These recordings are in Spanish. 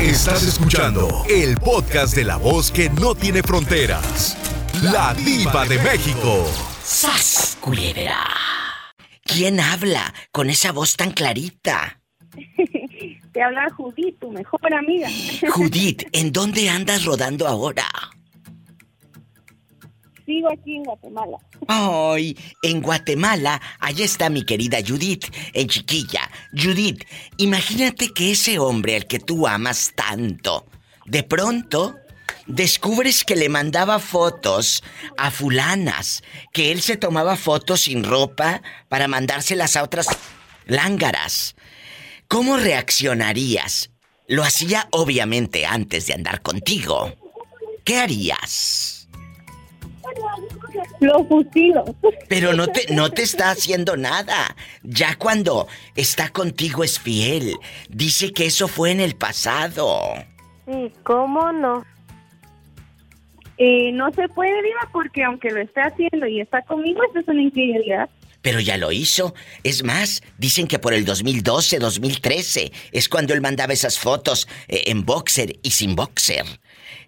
Estás escuchando el podcast de la voz que no tiene fronteras. La diva de México. ¡Sas, culebra! ¿Quién habla con esa voz tan clarita? Te habla Judith, tu mejor amiga. Judith, ¿en dónde andas rodando ahora? Sigo aquí en Guatemala. Ay, en Guatemala, allá está mi querida Judith, en chiquilla. Judith, imagínate que ese hombre al que tú amas tanto, de pronto descubres que le mandaba fotos a fulanas, que él se tomaba fotos sin ropa para mandárselas a otras lángaras. ¿Cómo reaccionarías? Lo hacía obviamente antes de andar contigo. ¿Qué harías? Lo fusilo. Pero no te, no te está haciendo nada. Ya cuando está contigo es fiel. Dice que eso fue en el pasado. Sí, ¿cómo no? Eh, no se puede, Diva, porque aunque lo esté haciendo y está conmigo, eso es una infidelidad. Pero ya lo hizo. Es más, dicen que por el 2012, 2013 es cuando él mandaba esas fotos eh, en boxer y sin boxer.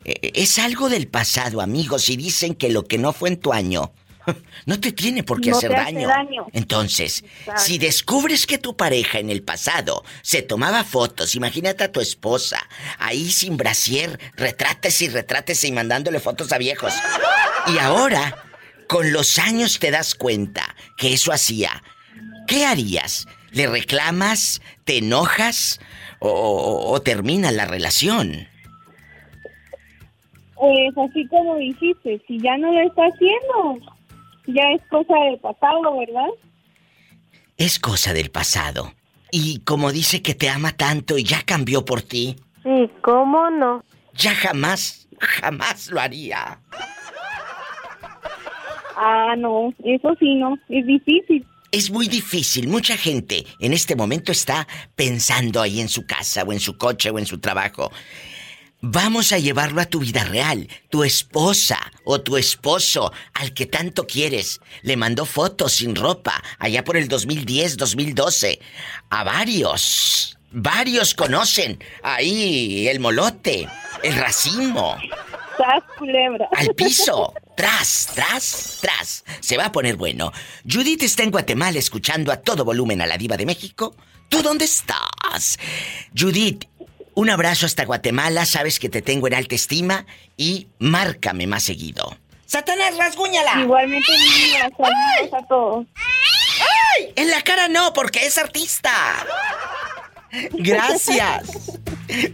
Eh, es algo del pasado, amigos, y dicen que lo que no fue en tu año no te tiene por qué No hacer te hace daño. daño. Entonces, Exacto. si descubres que tu pareja en el pasado se tomaba fotos, imagínate a tu esposa ahí sin brasier, retrates y retrates y mandándole fotos a viejos. Y ahora, con los años te das cuenta que eso hacía. ¿Qué harías? ¿Le reclamas? ¿Te enojas? ¿O, o- o termina la relación? Pues así como dijiste, si ya no lo está haciendo, ya es cosa del pasado, ¿verdad? Es cosa del pasado. Y como dice que te ama tanto y ya cambió por ti, Sí, ¿cómo no? ya jamás, jamás lo haría. Ah, no, eso sí, no, es difícil. Es muy difícil. Mucha gente en este momento está pensando ahí en su casa o en su coche o en su trabajo. Vamos a llevarlo a tu vida real. Tu esposa o tu esposo, al que tanto quieres, le mandó fotos sin ropa allá por el 2010, 2012. A varios. Varios conocen ahí el molote, el racimo. ¡Sas, culebra! Al piso. Tras, tras, tras. Se va a poner bueno. Judith está en Guatemala escuchando a todo volumen a la diva de México. ¿Tú dónde estás? Judith, un abrazo hasta Guatemala. Sabes que te tengo en alta estima y márcame más seguido. ¡Satanás, rasguñala! Igualmente, Diva, saludos a todos. En la cara no, porque es artista. Gracias.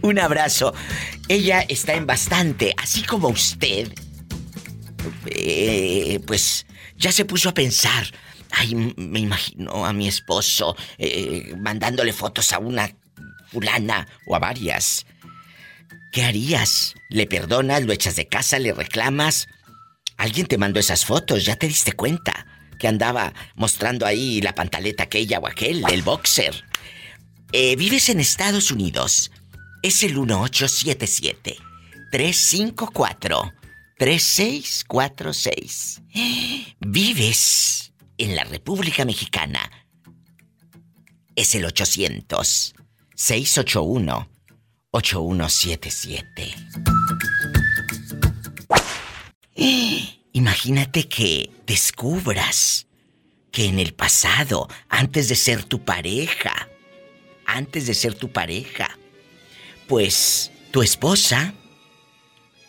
Un abrazo. Ella está en bastante, así como usted. Eh, pues ya se puso a pensar. Ay, me imagino a mi esposo eh, mandándole fotos a una fulana o a varias. ¿Qué harías? ¿Le perdonas? ¿Lo echas de casa? ¿Le reclamas? Alguien te mandó esas fotos, ya te diste cuenta que andaba mostrando ahí la pantaleta aquella o aquel, el boxer. Eh, vives en Estados Unidos. Es el 1877 354 3646. Vives en la República Mexicana. Es el 800 681 8177. Imagínate que descubras que en el pasado, antes de ser tu pareja, antes de ser tu pareja, pues tu esposa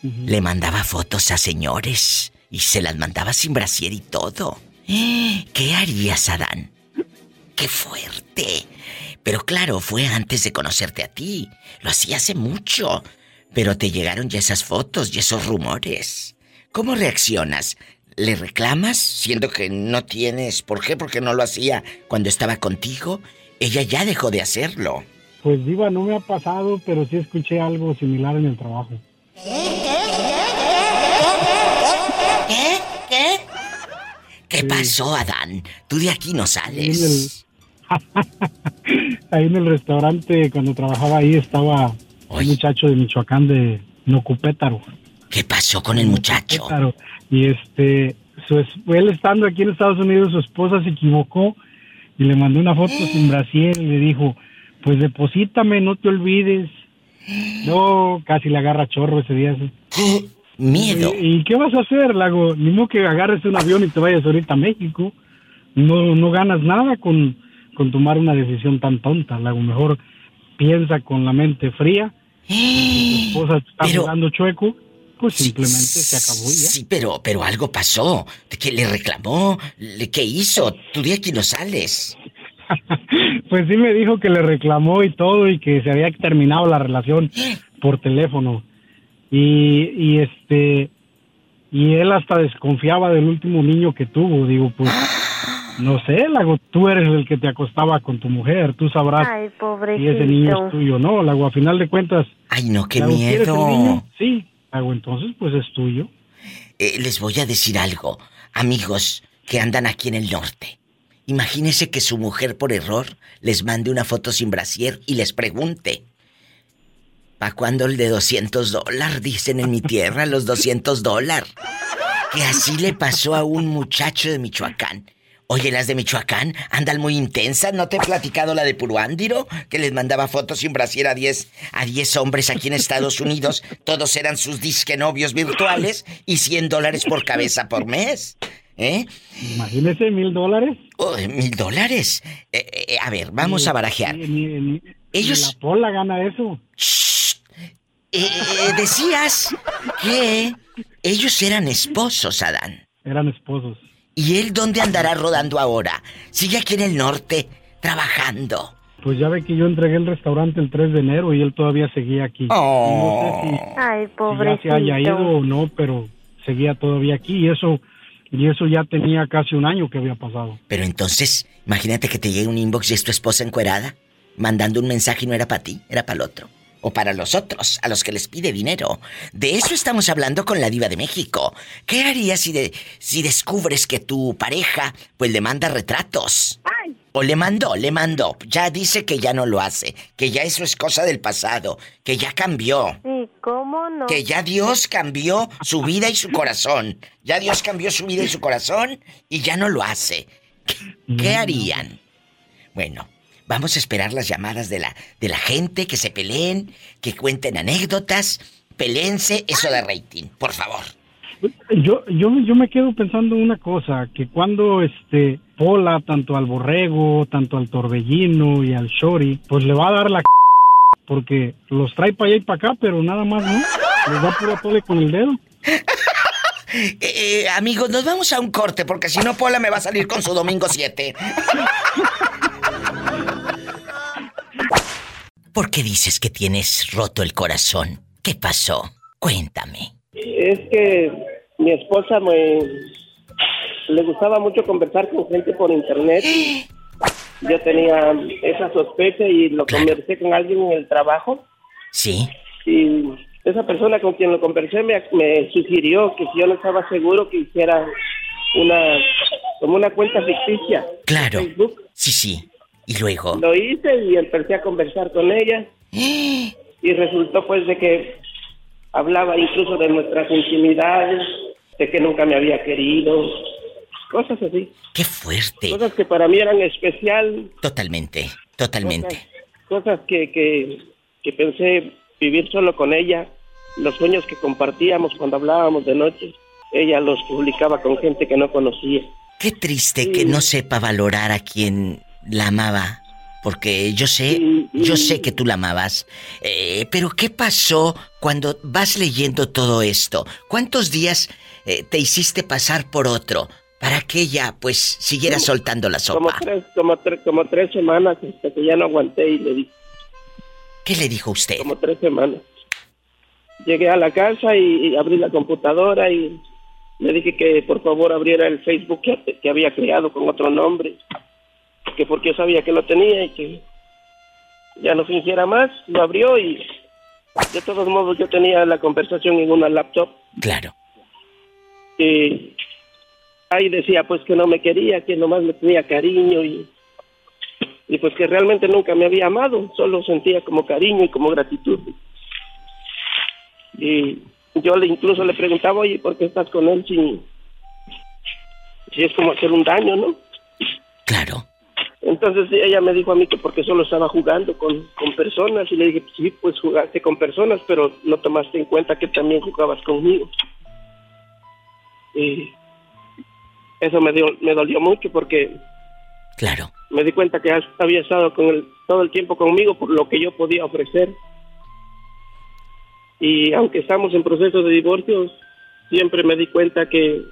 le mandaba fotos a señores y se las mandaba sin brasier y todo. ¿Qué harías, Adán? ¡Qué fuerte! Pero claro, fue antes de conocerte a ti. Lo hacía hace mucho. Pero te llegaron ya esas fotos y esos rumores. ¿Cómo reaccionas? ¿Le reclamas siendo que no tienes? ¿Por qué? Porque no lo hacía cuando estaba contigo. Ella ya dejó de hacerlo. Pues Diva, no me ha pasado, pero sí escuché algo similar en el trabajo. ¿Qué? ¿Qué? ¿Qué pasó, Adán? Tú de aquí no sales. Ahí en el restaurante, cuando trabajaba ahí, estaba un muchacho de Michoacán de Nocupétaro. ¿Qué pasó con el muchacho? Nocupétaro. Y este, su es- él estando aquí en Estados Unidos, su esposa se equivocó y le mandó una foto sin brasier y le dijo, pues deposítame, no te olvides. No, casi le agarra chorro ese día. Miedo. ¿Y, qué vas a hacer, Lago? Ni modo que agarres un avión y te vayas ahorita a México. No, no ganas nada con, con tomar una decisión tan tonta, Lago. Mejor piensa con la mente fría. Si tu esposa está jugando chueco, pues simplemente se acabó ya. Sí, pero, pero algo pasó. ¿Qué le reclamó? ¿Qué hizo? Tú de aquí no sales. pues sí me dijo que le reclamó y todo y que se había terminado la relación por teléfono. Y, y este y él hasta desconfiaba del último niño que tuvo. Digo, pues no sé, Lago, tú eres el que te acostaba con tu mujer, tú sabrás si ese niño es tuyo no. Lago, a final de cuentas. Ay, no, qué miedo. Sí, Lago, entonces pues es tuyo. Eh, les voy a decir algo, amigos que andan aquí en el norte. Imagínese que su mujer por error les mande una foto sin brasier y les pregunte. ¿Pa' cuándo el de 200 dólares? Dicen en mi tierra los 200 dólares. Que así le pasó a un muchacho de Michoacán. Oye, las de Michoacán andan muy intensas. ¿No te he platicado la de Puruándiro? Que les mandaba fotos sin brasier a 10, a 10 hombres aquí en Estados Unidos. Todos eran sus disque novios virtuales y 100 dólares por cabeza por mes. ¿Eh? Imagínese, mil dólares. Oh, mil dólares. Eh, eh, a ver, vamos a barajear. Ellos. la pola gana eso. Eh, decías que ellos eran esposos, Adán. Eran esposos. ¿Y él dónde andará rodando ahora? ¿Sigue aquí en el norte, trabajando? Pues ya ve que yo entregué el restaurante el 3 de enero y él todavía seguía aquí. Oh. No sé si, Ay, pobrecito. se haya ido o no, pero seguía todavía aquí y eso y eso ya tenía casi un año que había pasado. Pero entonces, imagínate que te llegue un inbox y es tu esposa encuerada, mandando un mensaje y no era para ti, era para el otro. O para los otros, a los que les pide dinero. De eso estamos hablando con la diva de México. ¿Qué harías si, de, si descubres que tu pareja, pues le manda retratos? O le mandó, le mandó. Ya dice que ya no lo hace, que ya eso es cosa del pasado, que ya cambió. Sí, ¿cómo no? Que ya Dios cambió su vida y su corazón. Ya Dios cambió su vida y su corazón y ya no lo hace. ¿Qué, harían? Bueno, vamos a esperar las llamadas de la, de la gente, que se peleen, que cuenten anécdotas. Pelense eso de rating, por favor. Yo, yo, yo me quedo pensando una cosa, que cuando este Pola, tanto al borrego, tanto al torbellino y al shori, pues le va a dar la porque los trae para allá y para acá, pero nada más no, les da puro tole con el dedo. Eh, eh, amigos, nos vamos a un corte porque si no Pola me va a salir con su domingo 7. ¿Por qué dices que tienes roto el corazón? ¿Qué pasó? Cuéntame. Es que mi esposa me le gustaba mucho conversar con gente por internet. Yo tenía esa sospecha y lo conversé con alguien en el trabajo. Sí. Y esa persona con quien lo conversé me, me sugirió que si yo no estaba seguro que hiciera una como una cuenta ficticia. Claro. Facebook. Sí, sí. Y luego. Lo hice y empecé a conversar con ella. y resultó pues de que hablaba incluso de nuestras intimidades, de que nunca me había querido, cosas así. ¡Qué fuerte! Cosas que para mí eran especial. Totalmente, totalmente. Cosas, que, que, que pensé vivir solo con ella, los sueños que compartíamos cuando hablábamos de noche, ella los publicaba con gente que no conocía. Qué triste que no sepa valorar a quien la amaba. Porque yo sé, yo sé que tú la amabas. Eh, pero ¿qué pasó cuando vas leyendo todo esto? ¿Cuántos días eh, te hiciste pasar por otro para que ella, pues, siguiera soltando la sopa? Como tres, como, tres, como tres semanas hasta que ya no aguanté y le dije. ¿Qué le dijo usted? Como tres semanas. Llegué a la casa y, abrí la computadora y le dije que por favor abriera el Facebook que, que había creado con otro nombre que porque yo sabía que lo tenía y que ya no fingiera más, lo abrió y de todos modos yo tenía la conversación en una laptop. Claro. Y ahí decía pues que no me quería, que nomás me tenía cariño y, y pues que realmente nunca me había amado, solo sentía como cariño y como gratitud. Y yo le incluso le preguntaba, oye, ¿por qué estás con él si, si es como hacer un daño, no? Claro. Entonces ella me dijo a mí que porque solo estaba jugando con, con personas y le dije, sí, pues jugaste con personas, pero no tomaste en cuenta que también jugabas conmigo. Y eso me, dio, me dolió mucho porque Claro. me di cuenta que has- había estado con él todo el tiempo conmigo por lo que yo podía ofrecer. Y aunque estamos en proceso de divorcio, siempre me di cuenta que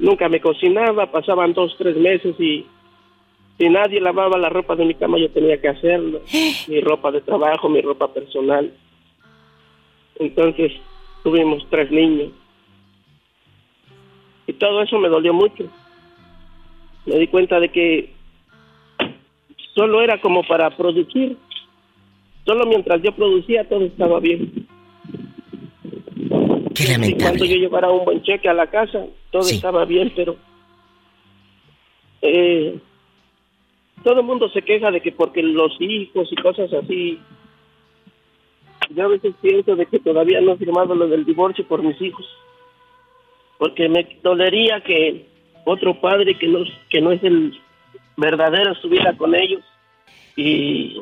nunca me cocinaba, pasaban dos, tres meses y si nadie lavaba la ropa de mi cama yo tenía que hacerlo, mi ropa de trabajo, mi ropa personal. Entonces tuvimos tres niños. Y todo eso me dolió mucho me di cuenta de que solo era como para producir. Solo mientras yo producía todo estaba bien. Qué Y cuando lamentable. yo llevara un buen cheque a la casa, todo Sí. estaba bien, pero eh, todo el mundo se queja de que porque los hijos y cosas así. Yo a veces pienso de que todavía no he firmado lo del divorcio por mis hijos, porque me dolería que otro padre que no que no es el verdadero estuviera con ellos y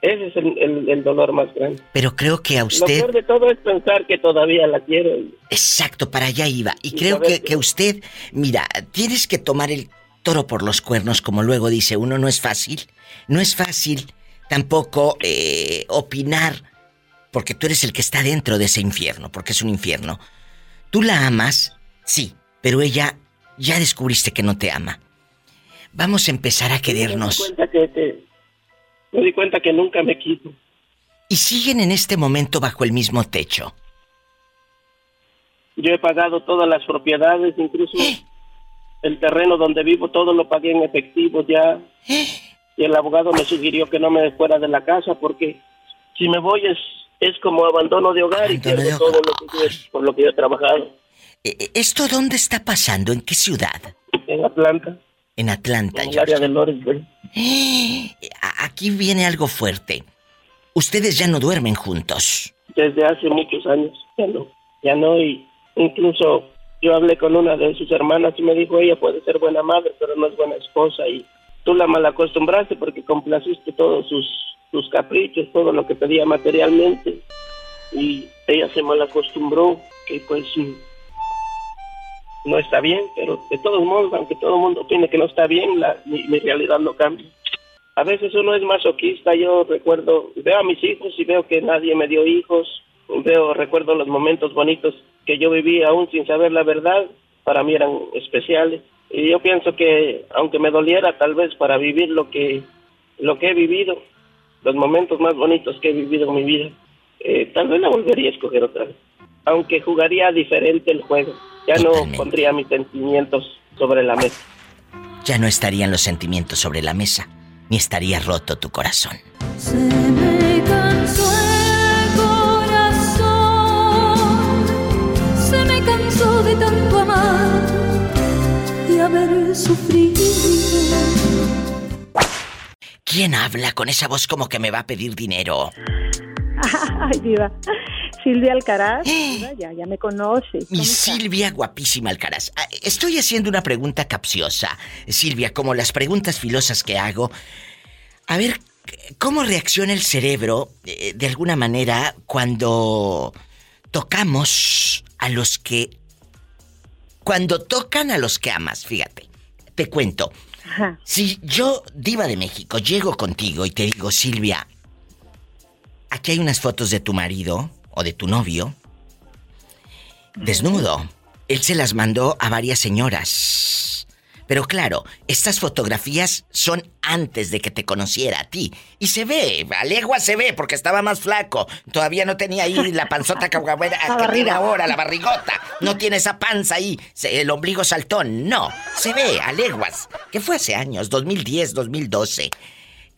ese es el, el- el dolor más grande. Pero creo que a Lo usted... peor de todo es pensar que todavía la quiero. Exacto, para allá iba. Y Y creo que- que usted, mira, tienes que tomar el toro por los cuernos, como luego dice uno, no es fácil. No es fácil tampoco eh, opinar, porque tú eres el que está dentro de ese infierno, porque es un infierno. Tú la amas, sí, pero ella ya descubriste que no te ama. Vamos a empezar a Me di querernos. cuenta que, me di cuenta que nunca me quiso. Y siguen en este momento bajo el mismo techo. Yo he pagado todas las propiedades, incluso el terreno donde vivo, todo lo pagué en efectivo ya. Y el abogado me sugirió que no me fuera de la casa porque si me voy es, es como abandono de hogar y pierdo todo lo que yo por lo que yo he trabajado Eh, eh, ¿Esto dónde está pasando? ¿En qué ciudad? en Atlanta, En Atlanta, en el área de Lawrenceville. Aquí viene algo fuerte. Ustedes ya no duermen juntos. desde hace muchos años. Ya no, ya no. Y incluso yo hablé con una de sus hermanas y me dijo, ella puede ser buena madre, pero no es buena esposa. Y tú la malacostumbraste porque complaciste todos sus, sus caprichos, todo lo que pedía materialmente. Y ella se malacostumbró, que pues mm, no está bien, pero de todos modos, aunque todo el mundo opine que no está bien, la, mi, mi realidad no cambia. A veces uno es masoquista, yo recuerdo, veo a mis hijos y veo que nadie me dio hijos, veo, recuerdo los momentos bonitos que yo viví aún sin saber la verdad, para mí eran especiales. Y yo pienso que aunque me doliera tal vez para vivir lo que, lo que he vivido, los momentos más bonitos que he vivido en mi vida, eh, tal vez la volvería a escoger otra vez. Aunque jugaría diferente el juego, ya no pondría mis sentimientos sobre la mesa. Ya no estarían los sentimientos sobre la mesa, ni estaría roto tu corazón. Se me cansó sufrido. ¿Quién habla con esa voz como que me va a pedir dinero? Ay, diva. Silvia Alcaraz, ya, ya me conoces. Mi. Silvia guapísima Alcaraz. Ah, Estoy haciendo una pregunta capciosa. Silvia, como las preguntas filosas que hago. A ver, ¿cómo reacciona el cerebro eh, de alguna manera cuando tocamos a los que... Cuando tocan a los que amas, fíjate. Te cuento. Ajá. Si yo, diva de México, llego contigo y te digo, Silvia, aquí hay unas fotos de tu marido o de tu novio, desnudo. Él se las mandó a varias señoras. Pero claro, estas fotografías son antes de que te conociera a ti. Y se ve, a legua se ve, porque estaba más flaco. Todavía no tenía ahí la panzota caguabuera La que tiene ahora, la barrigota. No tiene esa panza ahí, el ombligo saltón. No, se ve a leguas. Que fue hace años, 2010, 2012.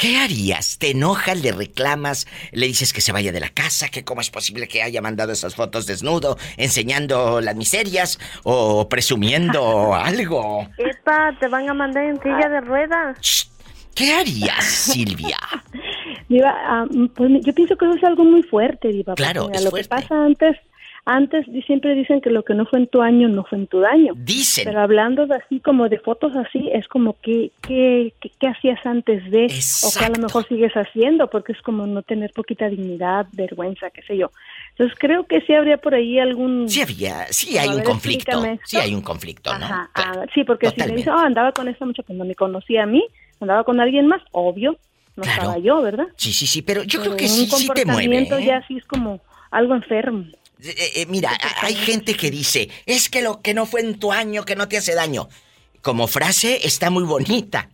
¿Qué harías? ¿Te enojas, le reclamas, le dices que se vaya de la casa, que cómo es posible que haya mandado esas fotos desnudo, enseñando las miserias o presumiendo algo? Epa, te van a mandar en silla de ruedas. ¿Qué harías, Silvia? Diva, ah, pues yo pienso que eso es algo muy fuerte, Diva. Claro, es lo fuerte. que pasa antes, antes siempre dicen que lo que no fue en tu año no fue en tu daño. Dicen. Pero hablando de así como de fotos así, es como que, que, que- ¿qué hacías antes de? O que a Exacto. lo mejor sigues haciendo, porque es como no tener poquita dignidad, vergüenza, qué sé yo. Entonces creo que sí habría por ahí algún... Sí había, sí hay A un ver, conflicto. Sí hay un conflicto, ¿no? Ajá, Claro. ah, sí, porque si me dice, oh, andaba con esta muchacha, pues no me conocía a mí, andaba con alguien más, obvio, no Claro. estaba yo, ¿verdad? Sí, sí, sí, pero yo creo que un sí, sí te mueve. comportamiento ¿eh? ya sí es como algo enfermo. Eh, eh, mira, a- hay gente que dice, es que lo que no fue en tu año, que no te hace daño. Como frase está muy bonita,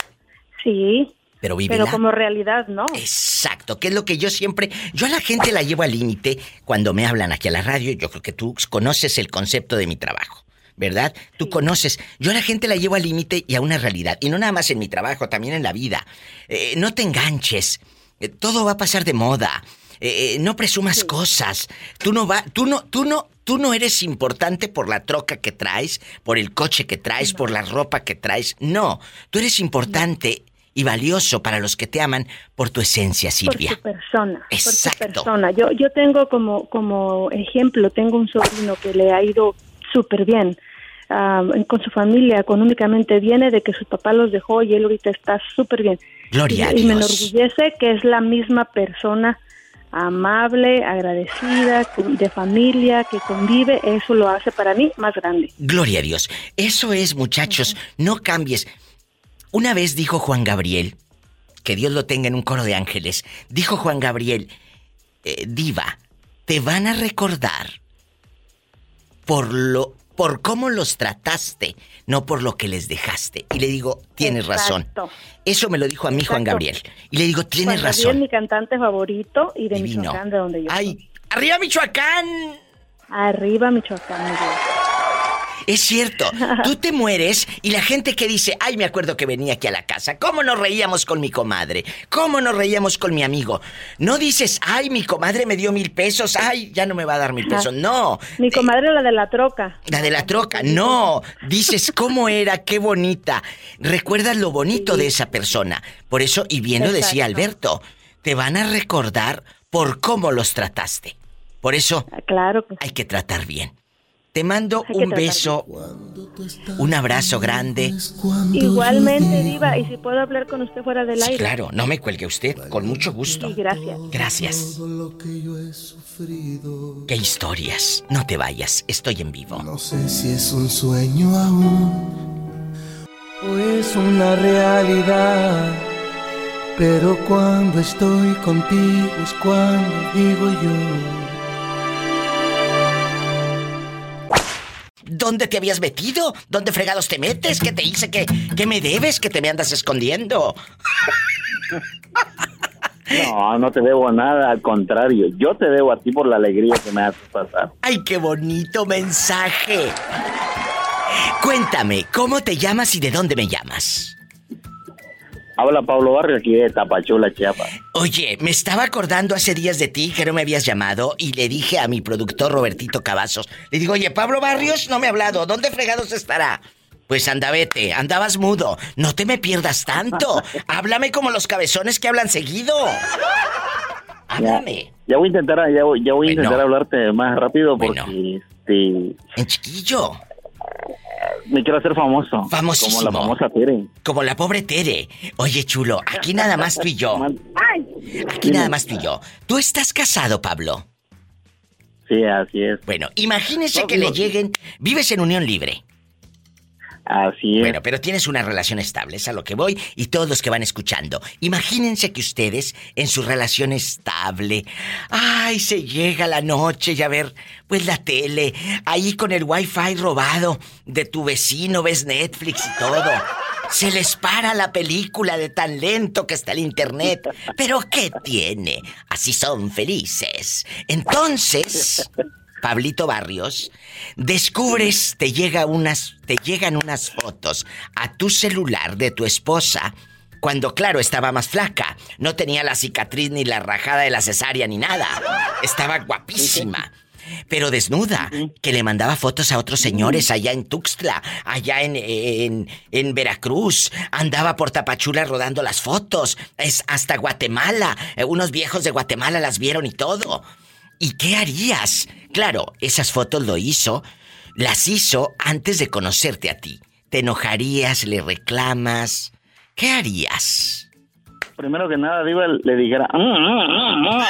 Sí, pero vívela. pero como realidad, ¿no? Exacto, que es lo que yo siempre... Yo a la gente la llevo al límite cuando me hablan aquí a la radio. Yo creo que tú conoces el concepto de mi trabajo, ¿verdad? Tú conoces. Yo a la gente la llevo al límite y a una realidad. Y no nada más en mi trabajo, también en la vida. Eh, no te enganches. Eh, todo va a pasar de moda. Eh, eh, no presumas cosas. Tú no va, tú no, tú no, tú no eres importante por la troca que traes, por el coche que traes, por la ropa que traes. No, tú eres importante y valioso para los que te aman por tu esencia, Silvia. Por tu persona. Exacto. Por tu persona. Yo, yo tengo como, como ejemplo, tengo un sobrino que le ha ido súper bien. ah, con su familia económicamente viene de que su papá los dejó y él ahorita está súper bien. Gloria a y, y me Dios. enorgullece que es la misma persona amable, agradecida, de familia, que convive, eso lo hace para mí más grande. Gloria a Dios. Eso es, muchachos, no cambies. Una vez dijo Juan Gabriel, que Dios lo tenga en un coro de ángeles, dijo Juan Gabriel, eh, diva, te van a recordar por lo por cómo los trataste, no por lo que les dejaste. Y le digo, tienes razón. Exacto. Eso me lo dijo a mí Juan. Gabriel. Y le digo, tienes Juan Gabriel, razón. mi cantante favorito y de Divino. Michoacán, de donde yo soy. Ay, arriba Michoacán. Arriba Michoacán, mi Dios. Es cierto, tú te mueres y la gente que dice, ay, me acuerdo que venía aquí a la casa, ¿cómo nos reíamos con mi comadre? ¿Cómo nos reíamos con mi amigo? No dices, ay, mi comadre me dio mil pesos, ay, ya no me va a dar mil pesos. No, Mi comadre, la de la troca. la de la troca, no. Dices, ¿cómo era? Qué bonita. Recuerdas lo bonito de esa persona. Por eso, y bien lo decía. Alberto, te van a recordar por cómo los trataste. Por eso, Ah, Claro que hay que tratar bien. Te mando Hay un beso, un abrazo grande. Igualmente, Diva, y si puedo hablar con usted fuera del Sí, aire. claro, no me cuelgue usted, con mucho gusto. Sí, gracias. Gracias. Qué historias. No te vayas, estoy en vivo. No sé si es un sueño aún o es una realidad. Pero cuando estoy contigo es cuando digo yo. ¿Dónde te habías metido? ¿Dónde fregados te metes? ¿Qué te hice? ¿Qué, qué me debes? ¿Que te me andas escondiendo? No, no te debo nada, al contrario, yo te debo a ti por la alegría que me haces pasar. ¡Ay, qué bonito mensaje! Cuéntame, ¿cómo te llamas y de dónde me llamas? Habla Pablo Barrio aquí de Tapachula, Chiapas. Oye, me estaba acordando hace días de ti que no me habías llamado y le dije a mi productor Robertito Cavazos, le digo, oye, Pablo Barrios no me ha hablado, ¿dónde fregados estará? Pues anda, vete, andabas mudo, no te me pierdas tanto, háblame como los cabezones que hablan seguido. Háblame. Ya voy a intentar, ya voy, ya voy a Bueno. intentar hablarte más rápido porque Bueno. este, En chiquillo, me quiero hacer famoso. Famosísimo. Como la famosa Tere. como la pobre Tere. Oye, chulo, aquí nada más tú y yo. Aquí nada más tú y yo. ¿Tú estás casado, Pablo? Sí, así es. Bueno, imagínese que le lleguen. Vives en unión libre. Así es. Bueno, pero tienes una relación estable, es a lo que voy, y todos los que van escuchando. Imagínense que ustedes, en su relación estable, ay, se llega la noche y a ver, pues la tele, ahí con el wifi robado de tu vecino, ves Netflix y todo. Se les para la película de tan lento que está el internet. Pero ¿qué tiene? Así son felices. Entonces, Pablito Barrios, descubres, te llega unas, te llegan unas fotos a tu celular de tu esposa cuando claro estaba más flaca, no tenía la cicatriz ni la rajada de la cesárea ni nada, estaba guapísima. Pero desnuda, que le mandaba fotos a otros señores allá en Tuxtla, allá en, en, en Veracruz, andaba por Tapachula rodando las fotos, es hasta Guatemala, eh, unos viejos de Guatemala las vieron y todo. ¿Y qué harías? Claro, esas fotos lo hizo, las hizo antes de conocerte a ti. ¿Te enojarías? ¿Le reclamas? ¿Qué harías? Primero que nada, Diva, le dijera... "Mm, mm, mm, mm".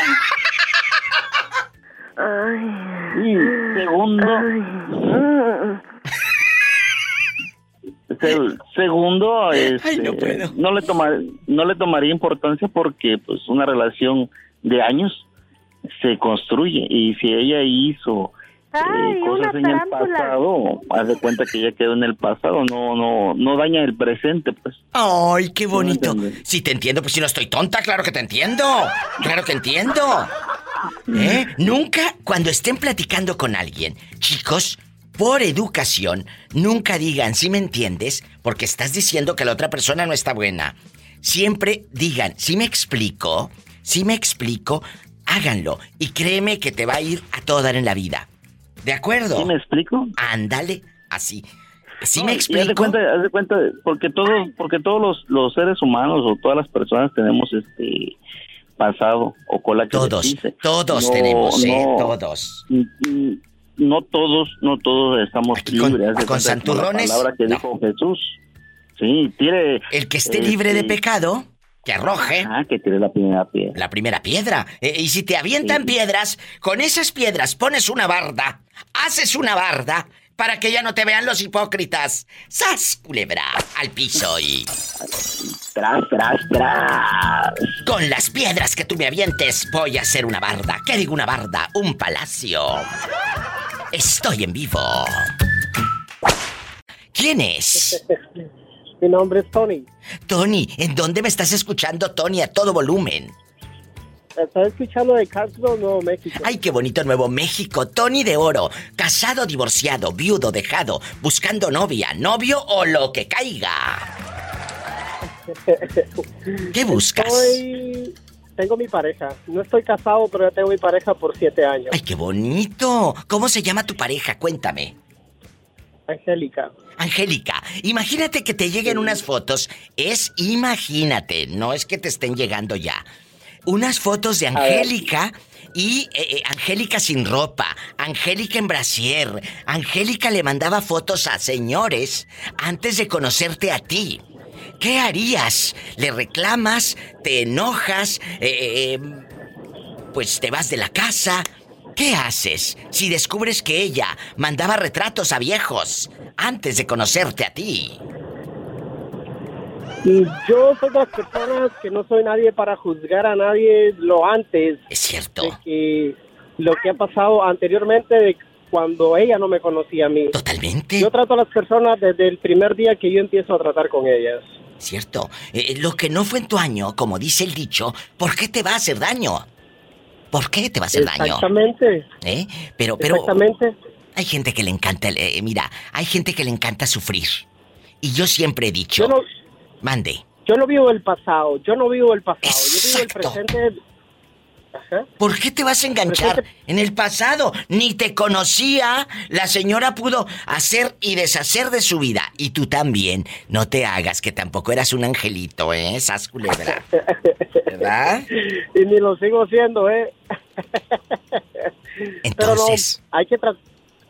Y segundo... Se- segundo, este, no puedo. no le tomar, no le tomaría importancia porque pues una relación de años se construye y si ella hizo eh, cosas una en el pasado, haz de cuenta que ya quedó en el pasado, no no no daña el presente, pues. ¡Ay, qué bonito! Si te entiendo, pues si no estoy tonta, claro que te entiendo. Claro que entiendo. ¿Eh? Nunca, cuando estén platicando con alguien, chicos, por educación, nunca digan, si me entiendes, porque estás diciendo que la otra persona no está buena. Siempre digan, si me explico, si me explico, háganlo. Y créeme que te va a ir a todo dar en la vida. ¿De acuerdo? ¿Sí me explico? Ándale, así. No, me y haz de explico. cuenta, haz de cuenta, porque todos, porque todos los, los seres humanos o todas las personas tenemos este pasado o cola que Todos, dice. todos No, tenemos, ¿eh? no, Todos. mm, mm, No todos, no todos estamos Aquí libres. con como la santurrones, palabra que dijo Jesús. Sí, tire. El que esté libre de este, pecado, que arroje Ah, que tire la primera piedra. la primera piedra. Eh, y si te avientan Sí. piedras, con esas piedras pones una barda, haces una barda para que ya no te vean los hipócritas. ¡Sas, culebra! Al piso y... Tras, tras, tras. Con las piedras que tú me avientes voy a hacer una barda. ¿Qué digo una barda? Un palacio. Estoy en vivo. ¿Quién es? Mi nombre es Tony. Tony, ¿en dónde me estás escuchando, Tony, a todo volumen? Estoy escuchando de Carlsbad, Nuevo México. Ay, qué bonito Nuevo México. Tony de Oro. Casado, divorciado, viudo, dejado, buscando novia, novio o lo que caiga. ¿Qué buscas? Estoy- Tengo mi pareja. No estoy casado, pero ya tengo mi pareja por siete años. Ay, qué bonito. ¿Cómo se llama tu pareja? Cuéntame. Angélica. Angélica, imagínate que te lleguen unas fotos. Es imagínate, no es que te estén llegando ya. Unas fotos de. Angélica y eh, eh, Angélica sin ropa, Angélica en brasier. Angélica le mandaba fotos a señores antes de conocerte a ti. ¿Qué harías? ¿Le reclamas? ¿Te enojas? Eh, pues te vas de la casa. ¿Qué haces si descubres que ella mandaba retratos a viejos antes de conocerte a ti? Yo soy de las personas que no soy nadie para juzgar a nadie lo antes Es cierto. de que lo que ha pasado anteriormente de cuando ella no me conocía a mí. Totalmente. Yo trato a las personas desde el primer día que yo empiezo a tratar con ellas. Cierto. Eh, lo que no fue en tu año, como dice el dicho, ¿por qué te va a hacer daño? ¿Por qué te va a hacer daño? Exactamente. ¿Eh? Pero, pero. Exactamente. Hay gente que le encanta. eh, mira, hay gente que le encanta sufrir. Y yo siempre he dicho. Yo no, Mande. yo no vivo el pasado, yo no vivo el pasado, yo vivo el Exacto. presente. Ajá. ¿Por qué te vas a enganchar en el pasado? Ni te conocía. La señora pudo hacer y deshacer de su vida. Y tú también. No te hagas que tampoco eras un angelito, ¿eh? Sas culebra. ¿Verdad? Y ni lo sigo siendo, ¿eh? Pero no, Entonces. hay que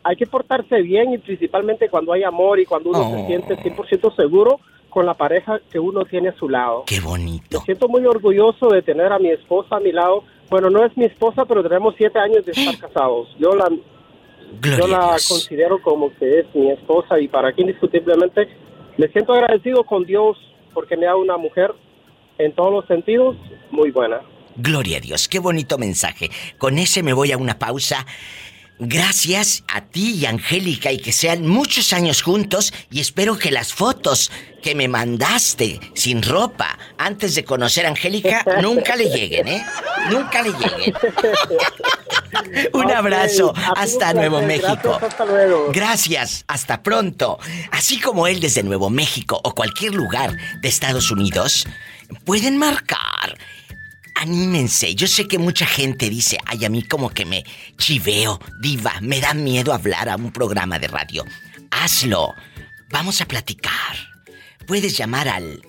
hay que portarse bien y principalmente cuando hay amor y cuando uno Oh. se siente 100% seguro con la pareja que uno tiene a su lado. Qué bonito. Me siento muy orgulloso de tener a mi esposa a mi lado. Bueno, no es mi esposa, pero tenemos siete años de estar casados. Yo la, Gloria yo la considero como que es mi esposa y para aquí indiscutiblemente me siento agradecido con Dios porque me da una mujer en todos los sentidos muy buena. Gloria a Dios, qué bonito mensaje. Con ese me voy a una pausa. Gracias a ti y Angélica y que sean muchos años juntos y espero que las fotos que me mandaste sin ropa antes de conocer a Angélica nunca le lleguen, ¿eh? Nunca le lleguen. Un abrazo. Hasta placer. Nuevo México. Gracias, hasta luego. Gracias, hasta pronto. Así como él desde Nuevo México o cualquier lugar de Estados Unidos, pueden marcar. Anímense, yo sé que mucha gente dice, ay, a mí como que me chiveo, diva, me da miedo hablar a un programa de radio. Hazlo, vamos a platicar. Puedes llamar al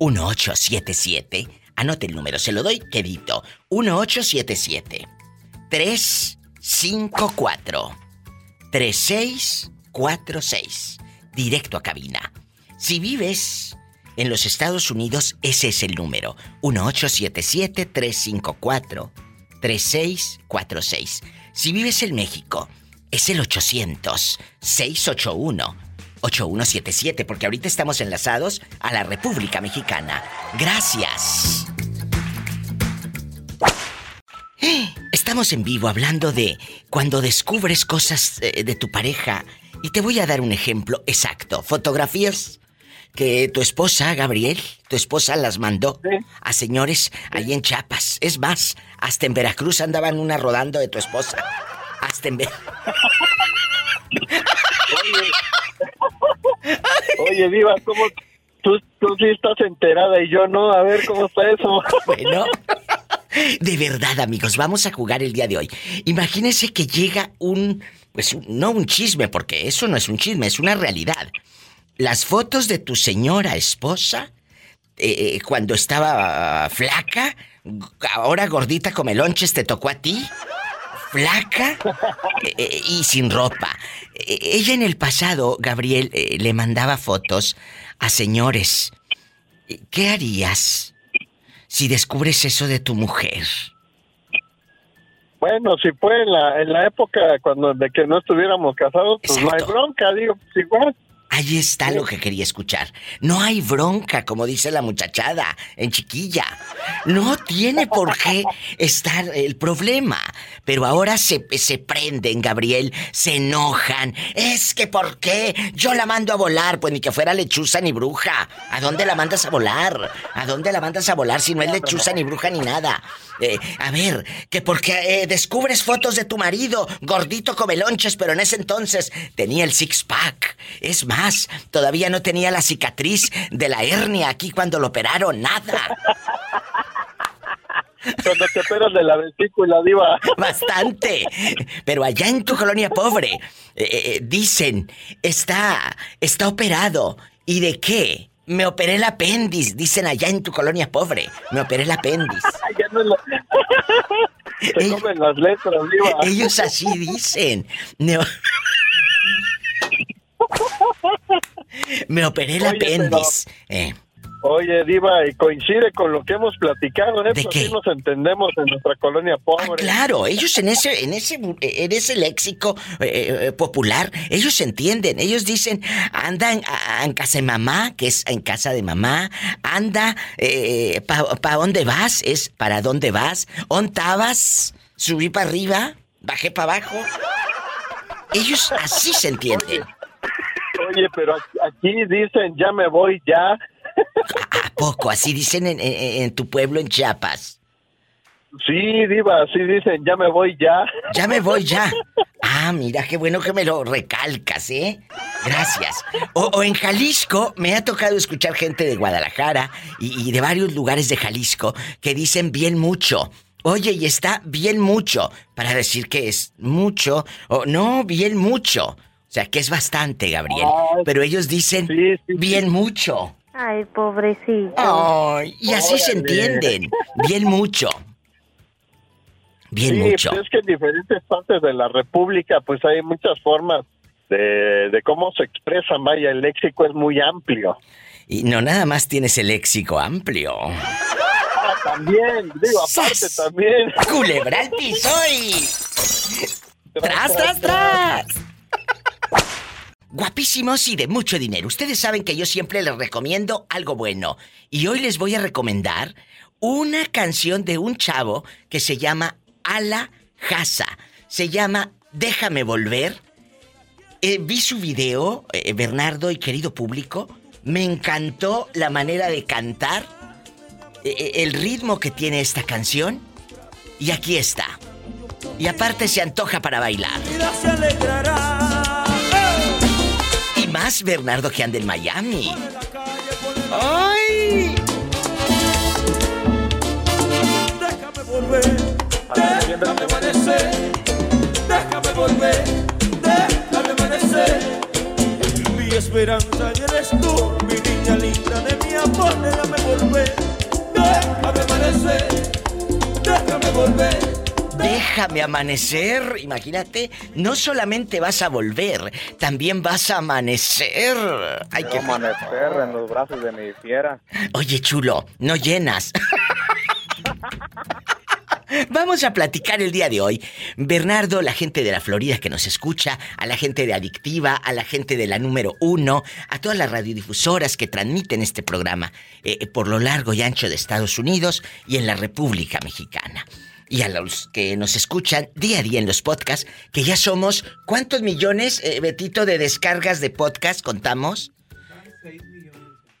1877, anote el número, se lo doy quedito, 1877 354 3646. Directo a cabina. Si vives en los Estados Unidos, ese es el número. 1877 354 3646. Si vives en México, es el 800 681 8177 porque ahorita estamos enlazados a la República Mexicana. Gracias. Estamos en vivo hablando de cuando descubres cosas eh, de tu pareja. Y te voy a dar un ejemplo exacto. Fotografías que tu esposa, Gabriel, tu esposa las mandó a señores ahí en Chiapas. Es más, hasta en Veracruz andaban una rodando de tu esposa. Hasta en Veracruz. Oye, Diva, ¿cómo tú, tú sí estás enterada y yo no? A ver, ¿cómo está eso? Bueno. De verdad, amigos, vamos a jugar el día de hoy. Imagínense que llega un, pues no un chisme, porque eso no es un chisme, es una realidad. Las fotos de tu señora esposa, eh, eh, cuando estaba flaca, ahora gordita como melonches, te tocó a ti. Flaca eh, y sin ropa. ella en el pasado, Gabriel, le mandaba fotos a señores. ¿Qué harías? si descubres eso de tu mujer? Bueno, si fue en la, en la época cuando de que no estuviéramos casados, pues no hay bronca, digo, pues igual. Ahí está lo que quería escuchar. No hay bronca, como dice la muchachada en chiquilla. No tiene por qué estar el problema. Pero ahora se, se prenden, Gabriel, se enojan. Es que ¿por qué? Yo la mando a volar, pues ni que fuera lechuza ni bruja. ¿A dónde la mandas a volar? ¿A dónde la mandas a volar si no es lechuza ni bruja ni nada? Eh, a ver, que porque eh, descubres fotos de tu marido, gordito come lonches, pero en ese entonces tenía el six-pack. Es más, todavía no tenía la cicatriz de la hernia aquí cuando lo operaron, nada. Cuando te operas de la vesícula, diva. Bastante. Pero allá en tu colonia pobre, eh, dicen, está, está operado. ¿Y de qué? Me operé el apéndice, dicen allá en tu colonia pobre. Me operé el apéndice. Se comen las letras, diva. Ellos así dicen. Me operé el apéndice. Eh. Oye, Diva, y coincide con lo que hemos platicado, ¿eh? ¿De qué? nos entendemos en nuestra colonia pobre. Ah, claro, ellos en ese, en ese, en ese léxico eh, eh, popular, ellos entienden, ellos dicen, anda en, casa de mamá, que es en casa de mamá, anda, eh, ¿para dónde vas? Es ¿para dónde vas? ¿Ontabas? ¿Subí para arriba? ¿Bajé para abajo? Ellos así se entienden. Oye, pero aquí dicen, ya me voy, ya. ¿A poco? Así dicen en, tu pueblo, en Chiapas. Sí, Diva, así dicen, ya me voy ya. Ya me voy ya. Ah, mira, qué bueno que me lo recalcas, ¿eh? Gracias. O, en Jalisco, me ha tocado escuchar gente de Guadalajara y, y, de varios lugares de Jalisco que dicen bien mucho. Oye, y está bien mucho, para decir que es mucho, o no, bien mucho. O sea, que es bastante, Gabriel. Pero ellos dicen bien mucho. Ay, pobrecito. Ay, y así se entienden. Bien mucho. Bien mucho. Pues es que en diferentes partes de la República, pues hay muchas formas de, de cómo se expresa, vaya, el léxico es muy amplio. Y no nada más tienes el léxico amplio. Ah, también, digo, aparte también. Culebra el piso y... ¡Tras, tras, tras! Guapísimos y de mucho dinero. Ustedes saben que yo siempre les recomiendo algo bueno. Y hoy les voy a recomendar una canción de un chavo que se llama Ala Hasa. Se llama Déjame volver. Eh, vi su video, eh, Bernardo y querido público. Me encantó la manera de cantar, eh, el ritmo que tiene esta canción. Y aquí está. Y aparte se antoja para bailar. se alegrará más Bernardo que anda en Miami. ¡Ay! Déjame volver, déjame amanecer, déjame volver, déjame amanecer. Mi esperanza eres tú, mi niña linda de mi amor, déjame volver, déjame amanecer, déjame volver. Déjame amanecer. Imagínate, no solamente vas a volver, también vas a amanecer. Hay que amanecer en los brazos de mi fiera. Oye, chulo, no llenas. Vamos a platicar el día de hoy. Bernardo, la gente de la Florida que nos escucha, a la gente de Adictiva, a la gente de la número uno, a todas las radiodifusoras que transmiten este programa eh, por lo largo y ancho de Estados Unidos y en la República Mexicana. Y a los que nos escuchan día a día en los podcasts, que ya somos, ¿cuántos millones, eh, Betito, de descargas de podcast contamos?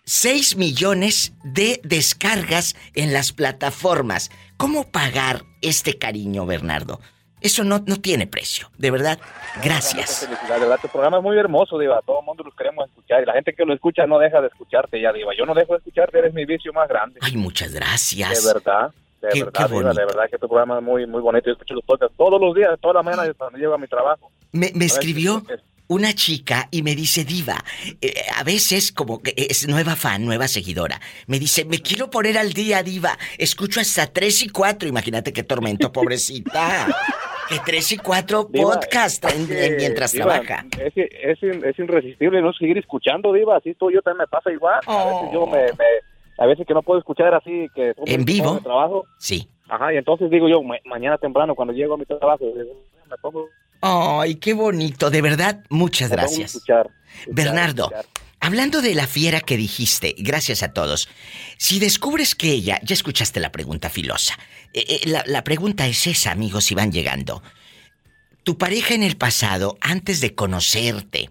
6 millones de descargas en las plataformas. ¿Cómo pagar este cariño, Bernardo? Eso no, no tiene precio, de verdad. Gracias. De verdad, tu programa es muy hermoso, Diva. Todo el mundo lo queremos escuchar. Y la gente que lo escucha no deja de escucharte ya, Diva. Yo no dejo de escucharte, eres mi vicio más grande. Ay, muchas gracias. De verdad. De Qué- verdad, qué Diva, de verdad que tu programa es muy, muy bonito. Yo escucho los podcasts todos los días, toda la mañana cuando llego a mi trabajo. Me, me escribió una chica y me dice, Diva, eh, a veces como que es nueva fan, nueva seguidora. Me dice, me quiero poner al día, Diva. Escucho hasta 3 y 4. Imagínate qué tormento, pobrecita. que 3 y 4 Diva, podcast es que, en- mientras Diva, trabaja. Es, es, es irresistible no seguir escuchando, Diva. Así tú, yo también me pasa igual. A veces yo me, me- A veces que no puedo escuchar así, que... ¿En vivo? trabajo. Sí. Ajá, y entonces digo yo, ma- mañana temprano, cuando llego a mi trabajo, me pongo... Ay, qué bonito, de verdad, muchas me gracias. escuchar. Bernardo, escuchar. hablando de la fiera que dijiste, gracias a todos. Si descubres que ella, ya escuchaste la pregunta filosa. Eh, eh, la, la pregunta es esa, amigos, si van llegando. Tu pareja en el pasado, antes de conocerte,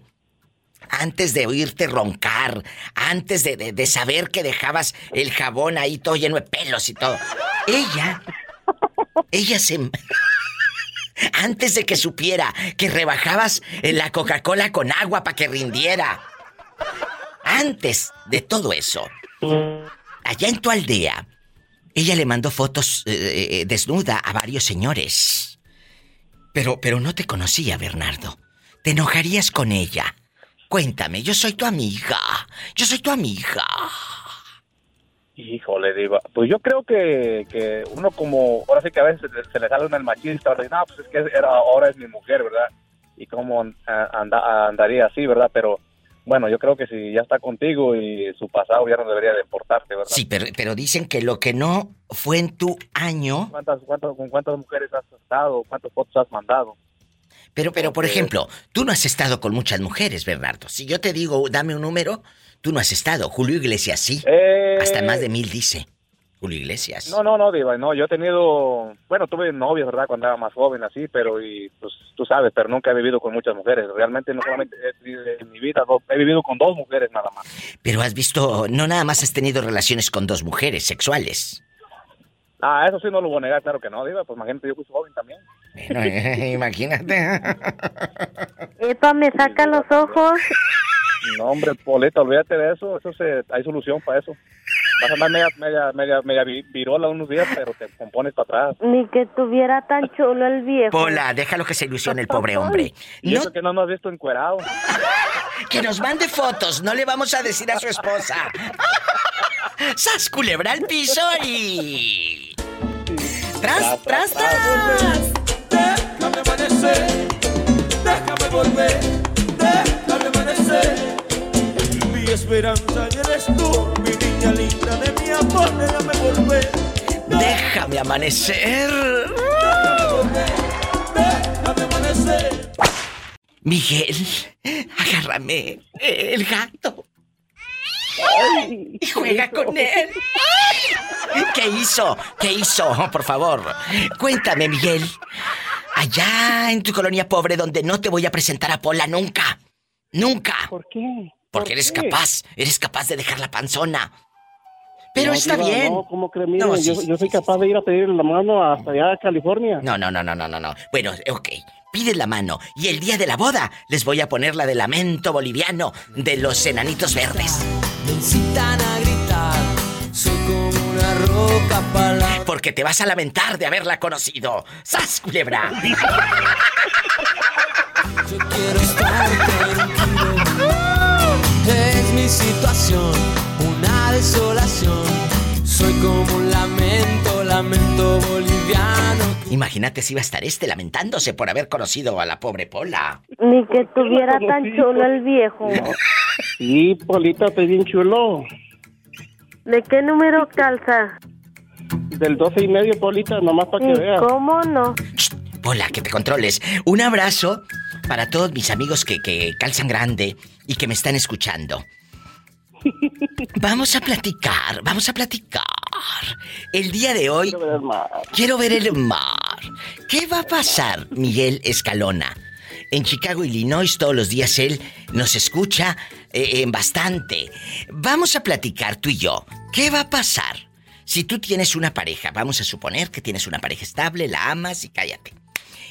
antes de oírte roncar, antes de, saber que dejabas el jabón ahí todo lleno de pelos y todo, ella, ella se... Antes de que supiera que rebajabas eh, la Coca-Cola con agua para que rindiera. Antes de todo eso, allá en tu aldea, ella le mandó fotos eh, eh, desnuda a varios señores. Pero, pero no te conocía, Bernardo. ¿Te enojarías con ella? Cuéntame, yo soy tu amiga. Yo soy tu amiga. Híjole, digo, pues yo creo que, que uno como, ahora sí que a veces se, se le sale el machista, ahora dice, no, pues es que era, ahora es mi mujer, ¿verdad? Y cómo anda- andaría así, ¿verdad? Pero bueno, yo creo que si ya está contigo y su pasado ya no debería de importarte, ¿verdad? Sí, pero, pero dicen que lo que no fue en tu año. ¿Cuántas, cuántas, ¿Con cuántas mujeres has estado? ¿Cuántas fotos has mandado? Pero, pero, por ejemplo, tú no has estado con muchas mujeres, Bernardo. Si yo te digo, dame un número, tú no has estado. Julio Iglesias sí. Eh, Hasta más de mil dice. Julio Iglesias. No, no, no, Diva, no, yo he tenido, bueno, tuve novios, ¿verdad? Cuando era más joven, así, pero, y, pues, tú sabes, pero nunca he vivido con muchas mujeres. Realmente, no solamente en mi vida, he vivido con dos mujeres nada más. Pero has visto, no nada más has tenido relaciones con dos mujeres sexuales. Ah, eso sí no lo voy a negar, claro que no, Diva, pues imagínate, yo fui joven también. Bueno, imagínate. Epa, me saca los ojos. No, hombre, Poleta, olvídate de eso, eso se, hay solución para eso. Vas a andar media, media, media, media vi- virola unos días, pero te compones para atrás. Ni que tuviera tan chulo el viejo. Pola, déjalo que se ilusione el pobre hombre. Y No, eso que no me has visto encuerado. que nos mande fotos, no le vamos a decir a su esposa. ¡Sas culebra al piso y... ¡Tras, tras, tras! Déjame amanecer, déjame volver, déjame amanecer. Mi esperanza eres tú, mi niña linda de mi amor, déjame volver. Déjame amanecer. Déjame amanecer. Miguel, agárrame el gato. Y juega con él. ¿Qué hizo? ¿Qué hizo? Oh, Por favor, cuéntame, Miguel. Allá en tu colonia pobre donde no te voy a presentar a Pola nunca. Nunca. ¿Por qué? Porque eres qué? capaz, eres capaz de dejar la panzona. Pero No, está bien. No, ¿cómo crees? No, sí, yo, sí, yo soy capaz de ir a pedir la mano hasta allá a California. No, no, no, no, no, no, no. Bueno, ok. Pide la mano y el día de la boda les voy a poner la de lamento boliviano de los enanitos verdes. Me incitan a gritar, soy como una roca para Porque te vas a lamentar de haberla conocido. ¡Sas, culebra! Yo quiero estar tranquilo. Es mi situación, una desolación. Soy como un lamento, la lamento boliviano. Imagínate si iba a estar este lamentándose por haber conocido a la pobre Pola. Ni que tuviera tan chulo el viejo. Sí, Polita, estoy bien chulo. ¿De qué número calza? Del 12 y medio, Polita, nomás para que ¿Y veas. cómo no? Pola, que te controles. Un abrazo para todos mis amigos que, que calzan grande y que me están escuchando. Vamos a platicar, vamos a platicar. El día de hoy quiero ver el mar. ¿Qué va a pasar, Miguel Escalona? En Chicago, Illinois, todos los días él nos escucha eh, en bastante. Vamos a platicar tú y yo. ¿Qué va a pasar si tú tienes una pareja? Vamos a suponer que tienes una pareja estable, la amas y cállate.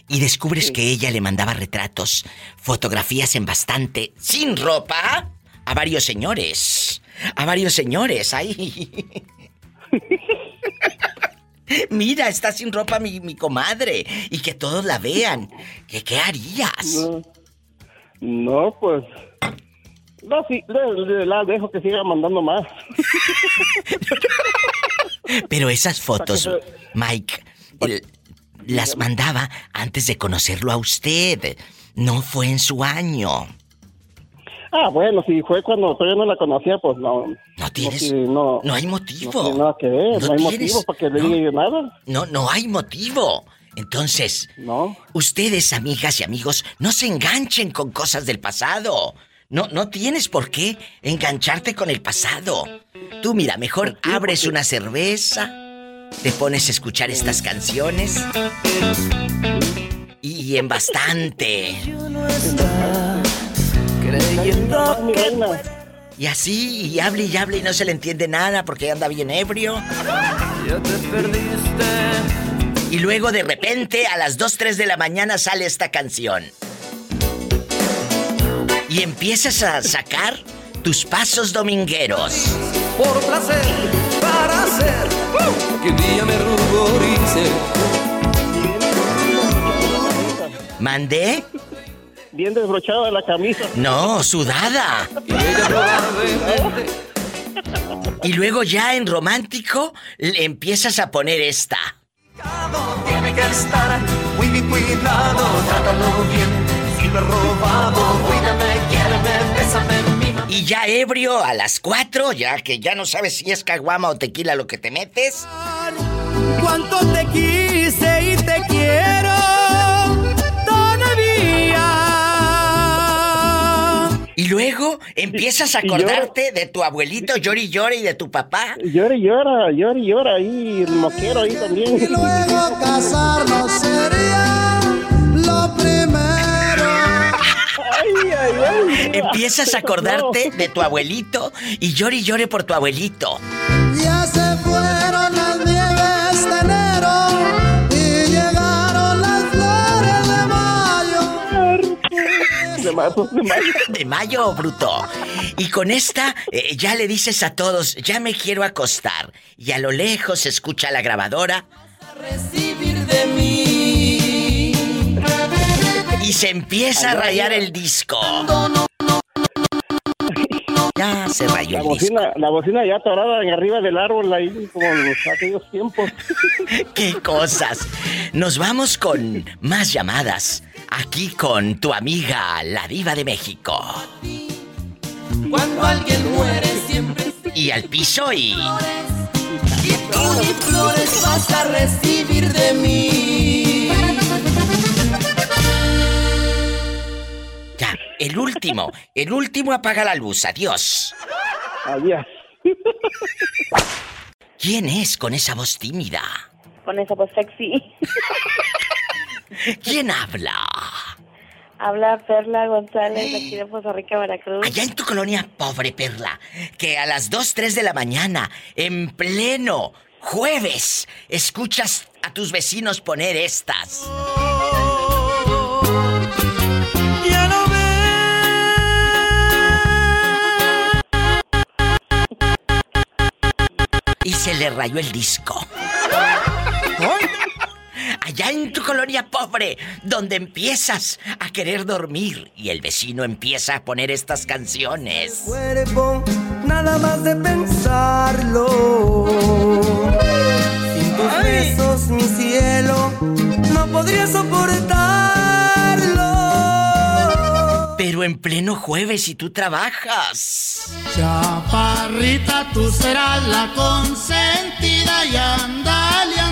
Y descubres que ella le mandaba retratos, fotografías en bastante, sin ropa, a varios señores. A varios señores, ahí. Mira, está sin ropa mi, mi comadre. Y que todos la vean. ¿Qué, qué harías? No, no, pues. No, sí, le- le- la dejo que siga mandando más. Pero esas fotos, Mike, el- las mandaba antes de conocerlo a usted. No fue en su año. Ah, bueno, si fue cuando todavía no la conocía, pues no. No tienes- no, no hay motivo. No tiene nada que ver, No no, hay tienes- motivo para que le no. diga yo nada. No, no hay motivo. Entonces, no. ustedes, amigas y amigos, no se enganchen con cosas del pasado. No, no tienes por qué engancharte con el pasado. Tú mira, mejor abres una cerveza, te pones a escuchar estas canciones y, y en bastante. Creyendo que Y así, y hable y hable y no se le entiende nada porque anda bien ebrio. ya te perdiste. Y luego de repente a las 2, 3 de la mañana sale esta canción. Y empiezas a sacar tus pasos domingueros. Por placer, para hacer que un día me ruborice. ¿Mandé? Bien desbrochada la camisa. No, sudada. Y luego ya en romántico le empiezas a poner esta. tiene que estar muy bien cuidado. Trátalo bien. Si lo he robado, cuídame, quiéreme, bésame, mima. Y ya ebrio a las 4, ya que ya no sabes si es caguama o tequila lo que te metes. Cuánto te luego empiezas a Y llora. acordarte de tu abuelito llori llore y de tu papá. Llora y llora, llora y llora el moquero ahí también. Y luego casarnos sería lo primero. Ay, ay, ay. Empiezas a acordarte de tu abuelito y llore y llore por tu abuelito. Ya se fueron De mayo, de mayo. De mayo, bruto. Y con esta eh, ya le dices a todos, ya me quiero acostar. Y a lo lejos se escucha la grabadora Recibir de mí. y se empieza a rayar el disco. Ya se rayó La el disco. bocina, la bocina ya atorada en arriba del árbol ahí, como en los- aquellos tiempos. ¡Qué cosas! Nos vamos con más llamadas. Aquí con tu amiga, la diva de México. Cuando alguien muere siempre Y al piso y... y tú ni flores vas a recibir de mí. Ya, el último. El último apaga la luz. Adiós. Adiós. ¿Quién es con esa voz tímida? Con esa voz sexy. ¿Quién habla? Habla Perla González, aquí de Poza Rica, Veracruz. Allá en tu colonia, pobre Perla, que a las 2, 3 de la mañana, en pleno jueves, escuchas a tus vecinos poner estas. Y se le rayó el disco. Allá en tu colonia pobre, donde empiezas a querer dormir y el vecino empieza a poner estas canciones. cuerpo, nada más de pensarlo. Sin tus tus besos, mi cielo, no podría soportarlo. Pero en pleno jueves y tú trabajas. Chaparrita, tú serás la consentida y andale,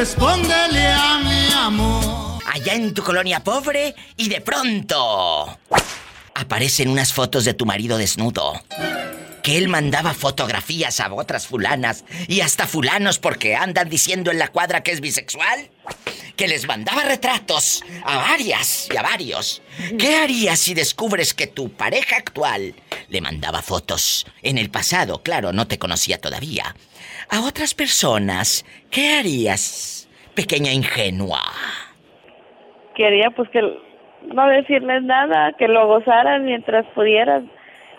Correspóndele a mi amor. Allá en tu colonia pobre y de pronto aparecen unas fotos de tu marido desnudo. Que él mandaba fotografías a otras fulanas y hasta fulanos porque andan diciendo en la cuadra que es bisexual. Que les mandaba retratos a varias y a varios. ¿Qué harías si descubres que tu pareja actual le mandaba fotos en el pasado? Claro, no te conocía todavía. A otras personas, ¿qué harías, pequeña ingenua? Quería pues que no decirles nada, que lo gozaran mientras pudieran,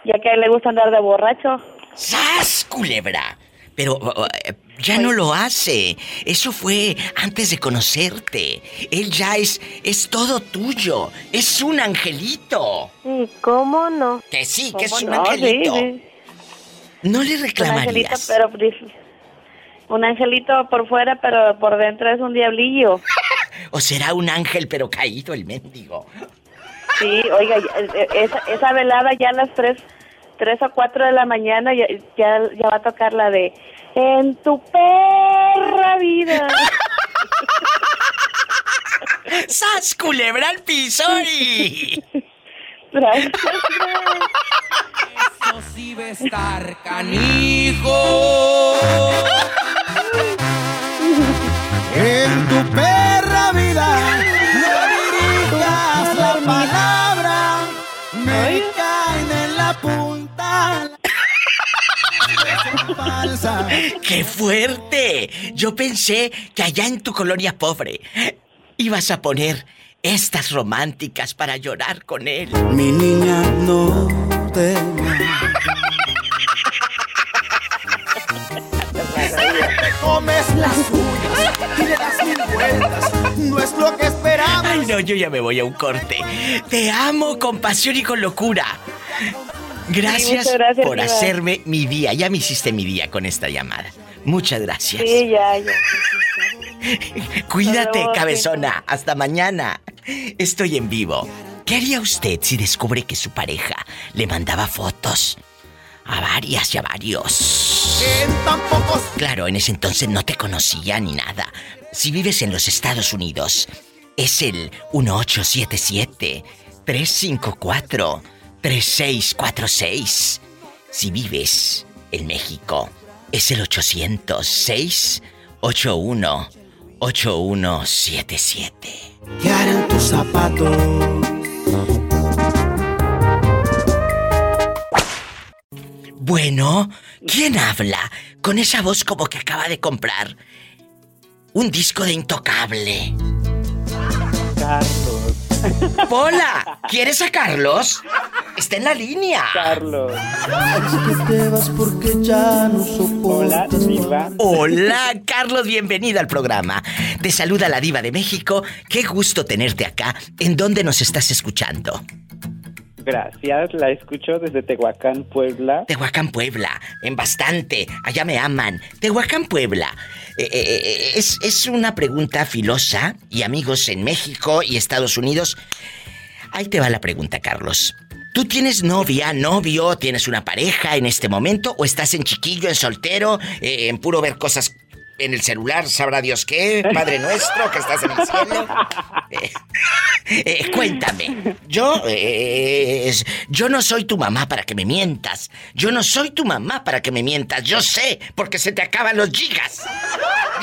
ya que a él le gusta andar de borracho. ¡Sas, culebra! Pero uh, uh, ya no lo hace. Eso fue antes de conocerte. Él ya es es todo tuyo. Es un angelito. ¿Y cómo no? Que sí, que es ¿Cómo un no? angelito. Sí, sí. No le Un angelito, reclamarías. pero dif- un angelito por fuera, pero por dentro es un diablillo. O será un ángel pero caído el mendigo. Sí, oiga, ya- eh, esa, esa velada ya a las tres, tres o cuatro de la mañana ya, ya, ya va a tocar la de En tu perra vida. ¡Sas, culebra al piso y... Gracias. Eso sí va a estar canijo. En tu perra vida no dirijas la palabra. Me caen en la punta. Son falsas. ¡Qué fuerte! Yo pensé que allá en tu colonia pobre ibas a poner estas románticas para llorar con él. Mi niña no temas. Te comes las uñas y le das mil vueltas. No es lo que esperaba. Ay, no, yo ya me voy a un corte. Te amo con pasión y con locura. Gracias, por hacerme mi día. Ya me hiciste mi día con esta llamada. Muchas gracias. Sí, ya, ya. Cuídate, cabezona. Hasta mañana. Estoy en vivo. ¿Qué haría usted si descubre que su pareja le mandaba fotos a varias y a varios? Claro, en ese entonces no te conocía ni nada. Si vives en los Estados Unidos, es el 1877-354-3646. Si vives en México, es el 800-681-8177. ¿Qué harán tus zapatos? Bueno, ¿quién habla con esa voz como que acaba de comprar un disco de Intocable? Carlos. Hola, ¿quieres a Carlos? Está en la línea. Carlos. Hola, diva. Hola, Carlos, bienvenida al programa. Te saluda la diva de México. Qué gusto tenerte acá. ¿En dónde nos estás escuchando? Gracias, la escucho desde Tehuacán, Puebla. Tehuacán, Puebla. En bastante. Allá me aman. Tehuacán, Puebla. Eh, eh, eh, es, es una pregunta filosa. Y amigos en México y Estados Unidos. Ahí te va la pregunta, Carlos. ¿Tú tienes novia, novio, tienes una pareja en este momento? ¿O estás en chiquillo, en soltero, eh, en puro ver cosas en el celular? ¿Sabrá Dios qué? Padre nuestro, que estás en el cielo. Eh, eh, cuéntame. Yo, yo no soy tu mamá para que me mientas. Yo no soy tu mamá para que me mientas. Yo sé, porque se te acaban los gigas.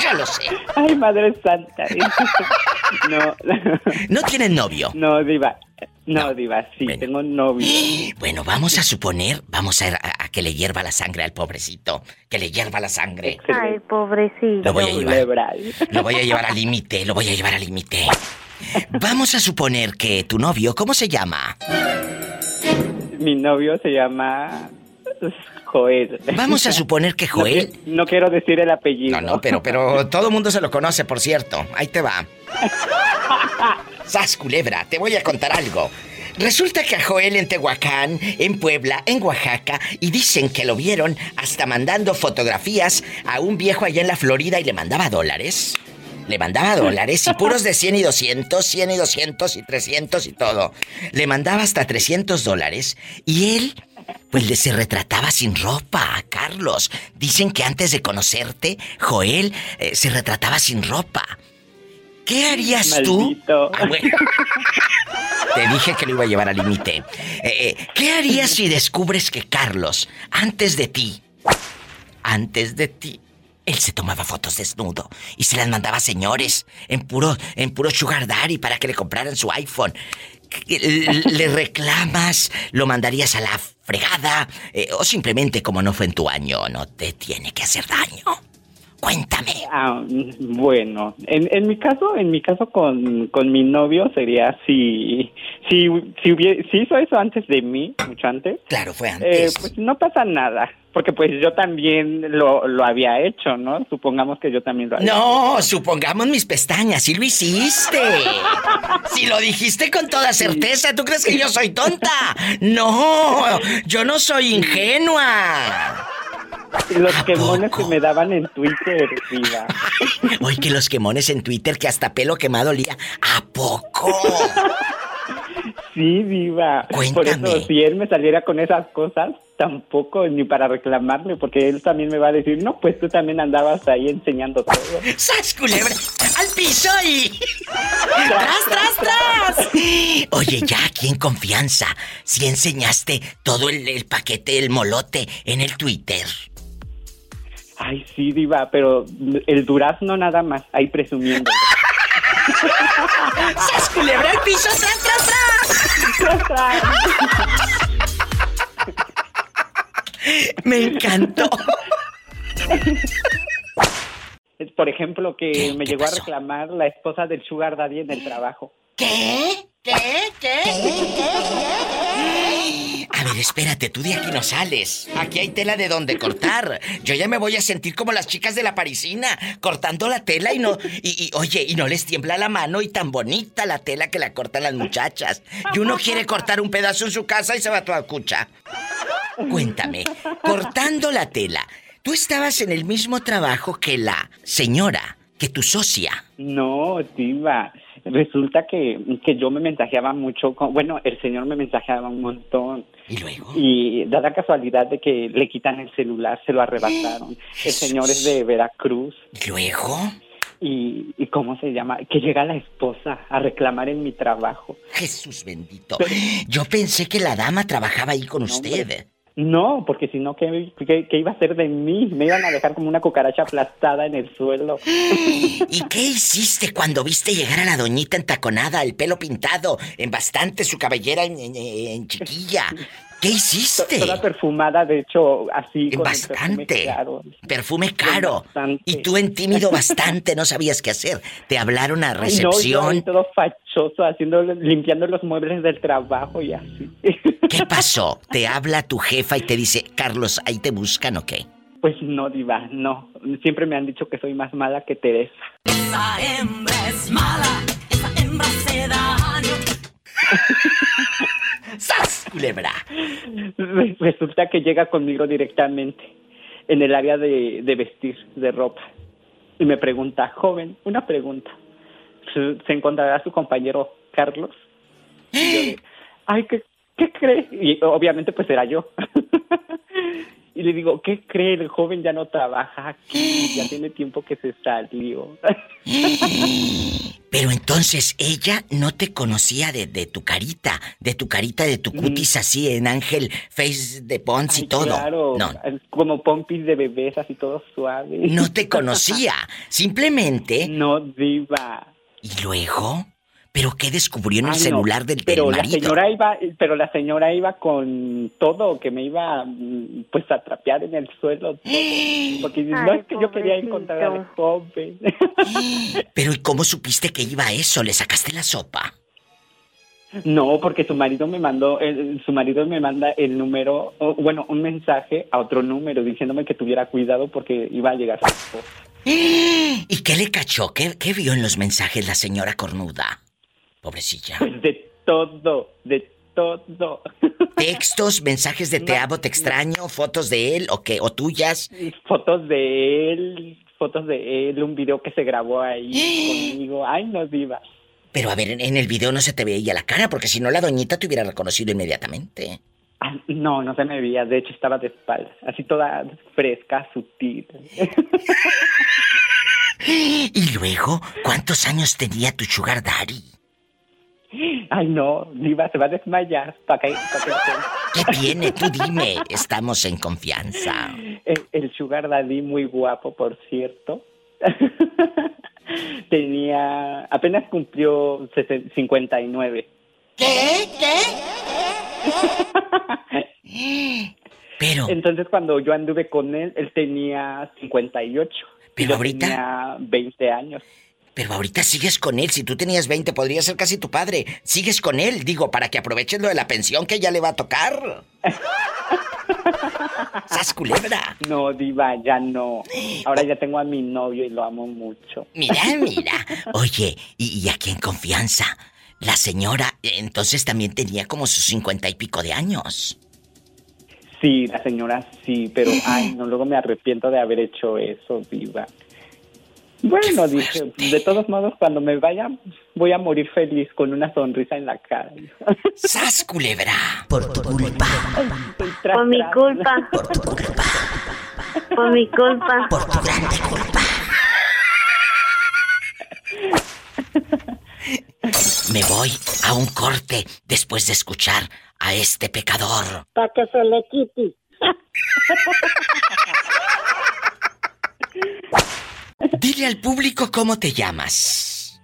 Yo lo sé. Ay, Madre Santa. no. ¿No tienes novio? No, diva. No, diva, sí, tengo novio. Bueno, vamos a suponer, vamos a, a- a que le hierva la sangre al pobrecito. Que le hierva la sangre. Ay, pobrecito. Lo voy a llevar. Lo voy a llevar al límite, lo voy a llevar al límite. Vamos a suponer que tu novio, ¿cómo se llama? Mi novio se llama Joel. Vamos a suponer que Joel- no quiero decir el apellido. No, no, pero, pero todo el mundo se lo conoce, por cierto. Ahí te va. Sas, culebra, te voy a contar algo. Resulta que a Joel en Tehuacán, en Puebla, en Oaxaca, y dicen que lo vieron hasta mandando fotografías a un viejo allá en la Florida y le mandaba dólares. Le mandaba dólares y puros de 100 y 200, 100 y 200 y 300 y todo. Le mandaba hasta 300 dólares y él, pues le se retrataba sin ropa a Carlos. Dicen que antes de conocerte, Joel eh, se retrataba sin ropa. ¿Qué harías tú? Ah, bueno. Te dije que lo iba a llevar al límite. Eh, eh, ¿Qué harías si descubres que Carlos, antes de ti, antes de ti, él se tomaba fotos desnudo y se las mandaba a señores en puro, en puro sugar daddy para que le compraran su iPhone? ¿Le reclamas? ¿Lo mandarías a la fregada? Eh, ¿O simplemente como no fue en tu año, no te tiene que hacer daño? Cuéntame. Ah, bueno, en, en mi caso, en mi caso con, con mi novio sería si si si, hubie- si hizo eso antes de mí, mucho antes. Claro, fue eh, antes. pues no pasa nada, porque pues yo también lo, lo había hecho, ¿no? Supongamos que yo también lo había No, supongamos mis pestañas, sí lo hiciste. Si lo dijiste con toda certeza, ¿tú crees que yo soy tonta? No, yo no soy ingenua. Los quemones que me daban en Twitter, viva. Hoy que los quemones en Twitter que hasta pelo quemado olía. ¿A poco? Sí, viva. Por Cuéntame. eso, si él me saliera con esas cosas, tampoco ni para reclamarle, porque él también me va a decir, no, pues tú también andabas ahí enseñando todo. ¡Sas, culebra! ¡Al piso y... ¡Tras, tras, tras! Oye, ya aquí en confianza, si enseñaste todo el, el paquete, el molote en el Twitter. Ay, sí, diva, pero el durazno nada más, ahí presumiendo. ¡Sas, culebra al piso! ¡Tras, tras, tras! Me encantó. Por ejemplo, que me llegó a reclamar la esposa del Sugar Daddy en el trabajo. ¿Qué? ¿Qué? ¿Qué? A ver, espérate, tú de aquí no sales. Aquí hay tela de donde cortar. Yo ya me voy a sentir como las chicas de la parisina, cortando la tela y no. Y, y, oye, y no les tiembla la mano y tan bonita la tela que la cortan las muchachas. Y uno quiere cortar un pedazo en su casa y se va toda cucha. Cuéntame, cortando la tela, ¿tú estabas en el mismo trabajo que la señora, que tu socia? No, diva. Resulta que, que yo me mensajeaba mucho con... Bueno, el señor me mensajeaba un montón. ¿Y luego? Y da la casualidad de que le quitan el celular, se lo arrebataron. El señor es de Veracruz. ¿Y luego? Y, y ¿cómo se llama? Que llega la esposa a reclamar en mi trabajo. Jesús bendito. Yo pensé que la dama trabajaba ahí con usted. No, porque si no, ¿qué, qué, iba a hacer de mí? Me iban a dejar como una cucaracha aplastada en el suelo. ¿Y qué hiciste cuando viste llegar a la doñita entaconada, el pelo pintado, en bastante su cabellera en chiquilla? ¿Qué hiciste? Toda perfumada, de hecho, así. con el Bastante. perfume caro. Perfume caro. Bastante. Y tú en tímido bastante no sabías qué hacer. Te hablaron a Ay, no, yo recepción. todo fachoso, haciendo, limpiando los muebles del trabajo y así. ¿Qué pasó? Te habla tu jefa y te dice, Carlos, ahí te buscan o qué? Pues no, diva, no. Siempre me han dicho que soy más mala que Teresa. Esa hembra es mala, esa hembra se daño. ¡Sas, culebra! Re- Resulta que llega conmigo directamente en el área de, de vestir, de ropa. Y me pregunta, joven, una pregunta. ¿Se, encontrará su compañero Carlos? Y yo de, Ay, ¿qué, ¿qué cree? Y obviamente pues era yo. y le digo, ¿qué cree? El joven ya no trabaja aquí, ya tiene tiempo que se salió. Pero entonces ella no te conocía de, de tu carita, de tu carita, de tu cutis así en ángel, face de Pons y todo. Claro, No, como pompis de bebés, así todo suave. no te conocía. Simplemente. No, diva. ¿Y luego? ¿Pero qué descubrió en el no, celular del, del pero la marido? señora iba pero la señora iba con todo que me iba pues a trapear en el suelo todo. porque no es que yo quería encontrar al joven Pero ¿y cómo supiste que iba a eso? ¿Le sacaste la sopa? no porque su marido me mandó su marido me manda el número bueno un mensaje a otro número diciéndome que tuviera cuidado porque iba a llegar su esposa. ¿Y qué le cachó? ¿Qué, qué vio en los mensajes la señora cornuda? Pobrecilla. Pues de todo de todo. Textos, mensajes de te amo, te extraño, fotos de él o qué, o tuyas. Fotos de él, fotos de él, un video que se grabó ahí conmigo. Ay, no diva. Pero a ver, en, en el video no se te veía la cara, porque si no la doñita te hubiera reconocido inmediatamente. Ah, no, no se me veía, de hecho estaba de espaldas, así toda fresca, sutil. Y luego, ¿cuántos años tenía tu sugar daddy? Ay, no, Diva se va a desmayar. ¿Para ¿Qué tiene? Tú dime, estamos en confianza. El, el Sugar Daddy muy guapo, por cierto. Tenía. apenas cumplió sesen- 59. ¿Qué? Pero. Entonces, cuando yo anduve con él, él tenía 58. Pero Yo ahorita- Tenía 20 años. Pero ahorita sigues con él. Si tú tenías 20, podría ser casi tu padre. Sigues con él, digo, para que aproveches lo de la pensión que ya le va a tocar. ¡Sas culebra! No, Diva, ya no. Ahora ya tengo a mi novio y lo amo mucho. Mira, mira. Oye, y, y aquí en confianza, la señora entonces también tenía como sus cincuenta y pico de años. Sí, la señora sí, pero ay, no, luego me arrepiento de haber hecho eso, Diva. Bueno, dije, de todos modos, cuando me vaya, voy a morir feliz con una sonrisa en la cara. ¡Sas, culebra! Por tu culpa. Por mi culpa. Por tu culpa. Por mi culpa. Por tu grande culpa. Me voy a un corte después de escuchar a este pecador. Para que se le quite. Dile al público cómo te llamas.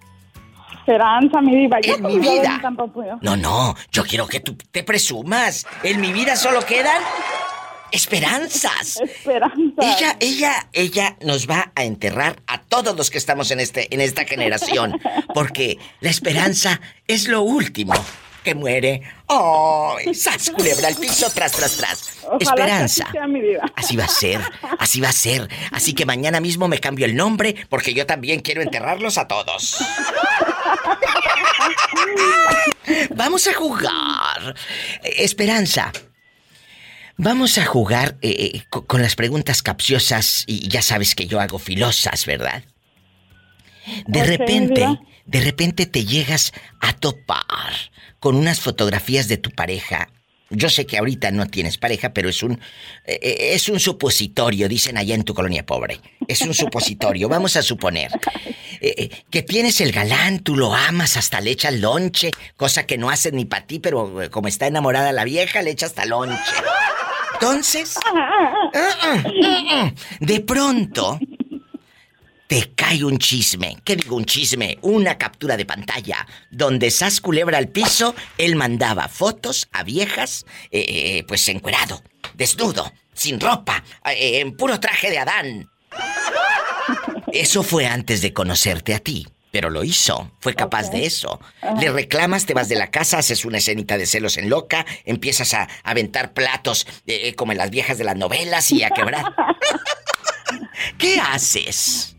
Esperanza, mi diva. Yo En mi vida. puedo. No, no, yo quiero que tú te presumas. En mi vida solo quedan esperanzas. Esperanza. Ella, ella, ella nos va a enterrar a todos los que estamos en este, en esta generación, porque la esperanza es lo último que muere. ¡Ay! ¡Sas, culebra al piso, tras, tras, tras! Ojalá esperanza. que así sea, mi diva. Así va a ser, así va a ser. Así que mañana mismo me cambio el nombre porque yo también quiero enterrarlos a todos. Vamos a jugar. Esperanza. Vamos a jugar eh, eh, co- con las preguntas capciosas y ya sabes que yo hago filosas, ¿verdad? De repente, de repente te llegas a topar con unas fotografías de tu pareja. Yo sé que ahorita no tienes pareja, pero es un eh, eh, es un supositorio, dicen allá en tu colonia pobre. Es un supositorio, vamos a suponer. Eh, eh, que tienes el galán, tú lo amas, hasta le echas lonche, cosa que no hace ni para ti, pero como está enamorada la vieja, le echa hasta lonche. Entonces, ah, ah, ah, de pronto, te cae un chisme. ¿Qué digo un chisme? Una captura de pantalla donde Sas culebra al piso, él mandaba fotos a viejas, eh, eh, pues encuerado, desnudo, sin ropa, eh, en puro traje de Adán. Eso fue antes de conocerte a ti, pero lo hizo, fue capaz de eso. Le reclamas, te vas de la casa, haces una escenita de celos en loca, empiezas a aventar platos como en las viejas de las novelas y a quebrar. ¿Qué haces?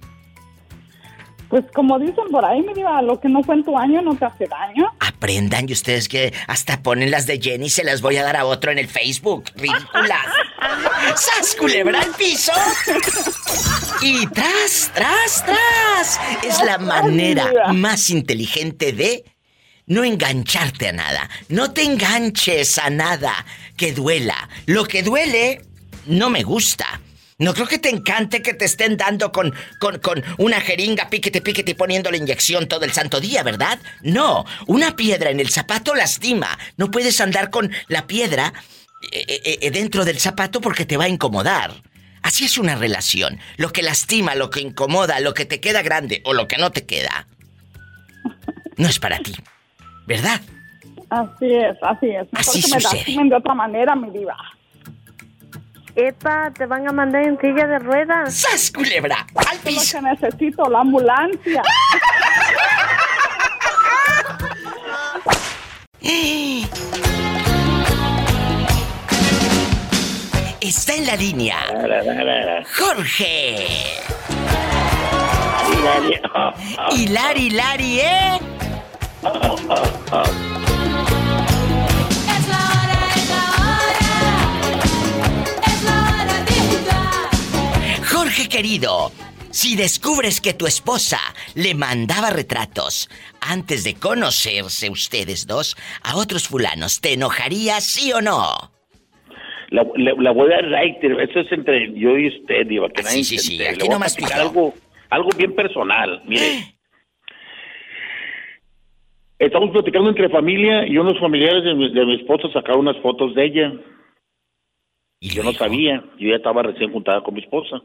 Pues como dicen por ahí, mi diva, lo que no fue en tu año no te hace daño. Aprendan y ustedes que hasta ponen las de Jenny se las voy a dar a otro en el Facebook. Ridículas. ¡Sas culebra al piso! Y tras, tras, tras. Es la manera más inteligente de no engancharte a nada. No te enganches a nada que duela. Lo que duele no me gusta. No creo que te encante que te estén dando con, con, con una jeringa, piquete, piquete y poniendo la inyección todo el santo día, ¿verdad? No, una piedra en el zapato lastima. No puedes andar con la piedra eh, eh, eh, dentro del zapato porque te va a incomodar. Así es una relación. Lo que lastima, lo que incomoda, lo que te queda grande o lo que no te queda, no es para ti. ¿Verdad? Así es, así es. Mejor Así que me lastimen de otra manera, mi diva. Epa, te van a mandar en silla de ruedas. ¡Sas, culebra! ¡Al piso! que necesito, la ambulancia. Está en la línea. Jorge. Hilari, Hilari, ¿eh? querido, si descubres que tu esposa le mandaba retratos antes de conocerse ustedes dos a otros fulanos, ¿te enojarías sí o no? La, la- la voy a eso es entre yo y usted, Diva, que nadie sí, sí, entere. aquí nomás algo, algo bien personal, mire. Estamos platicando entre familia y unos familiares de mi, de mi esposa sacaron unas fotos de ella. Y yo no sabía, yo ya estaba recién juntada con mi esposa.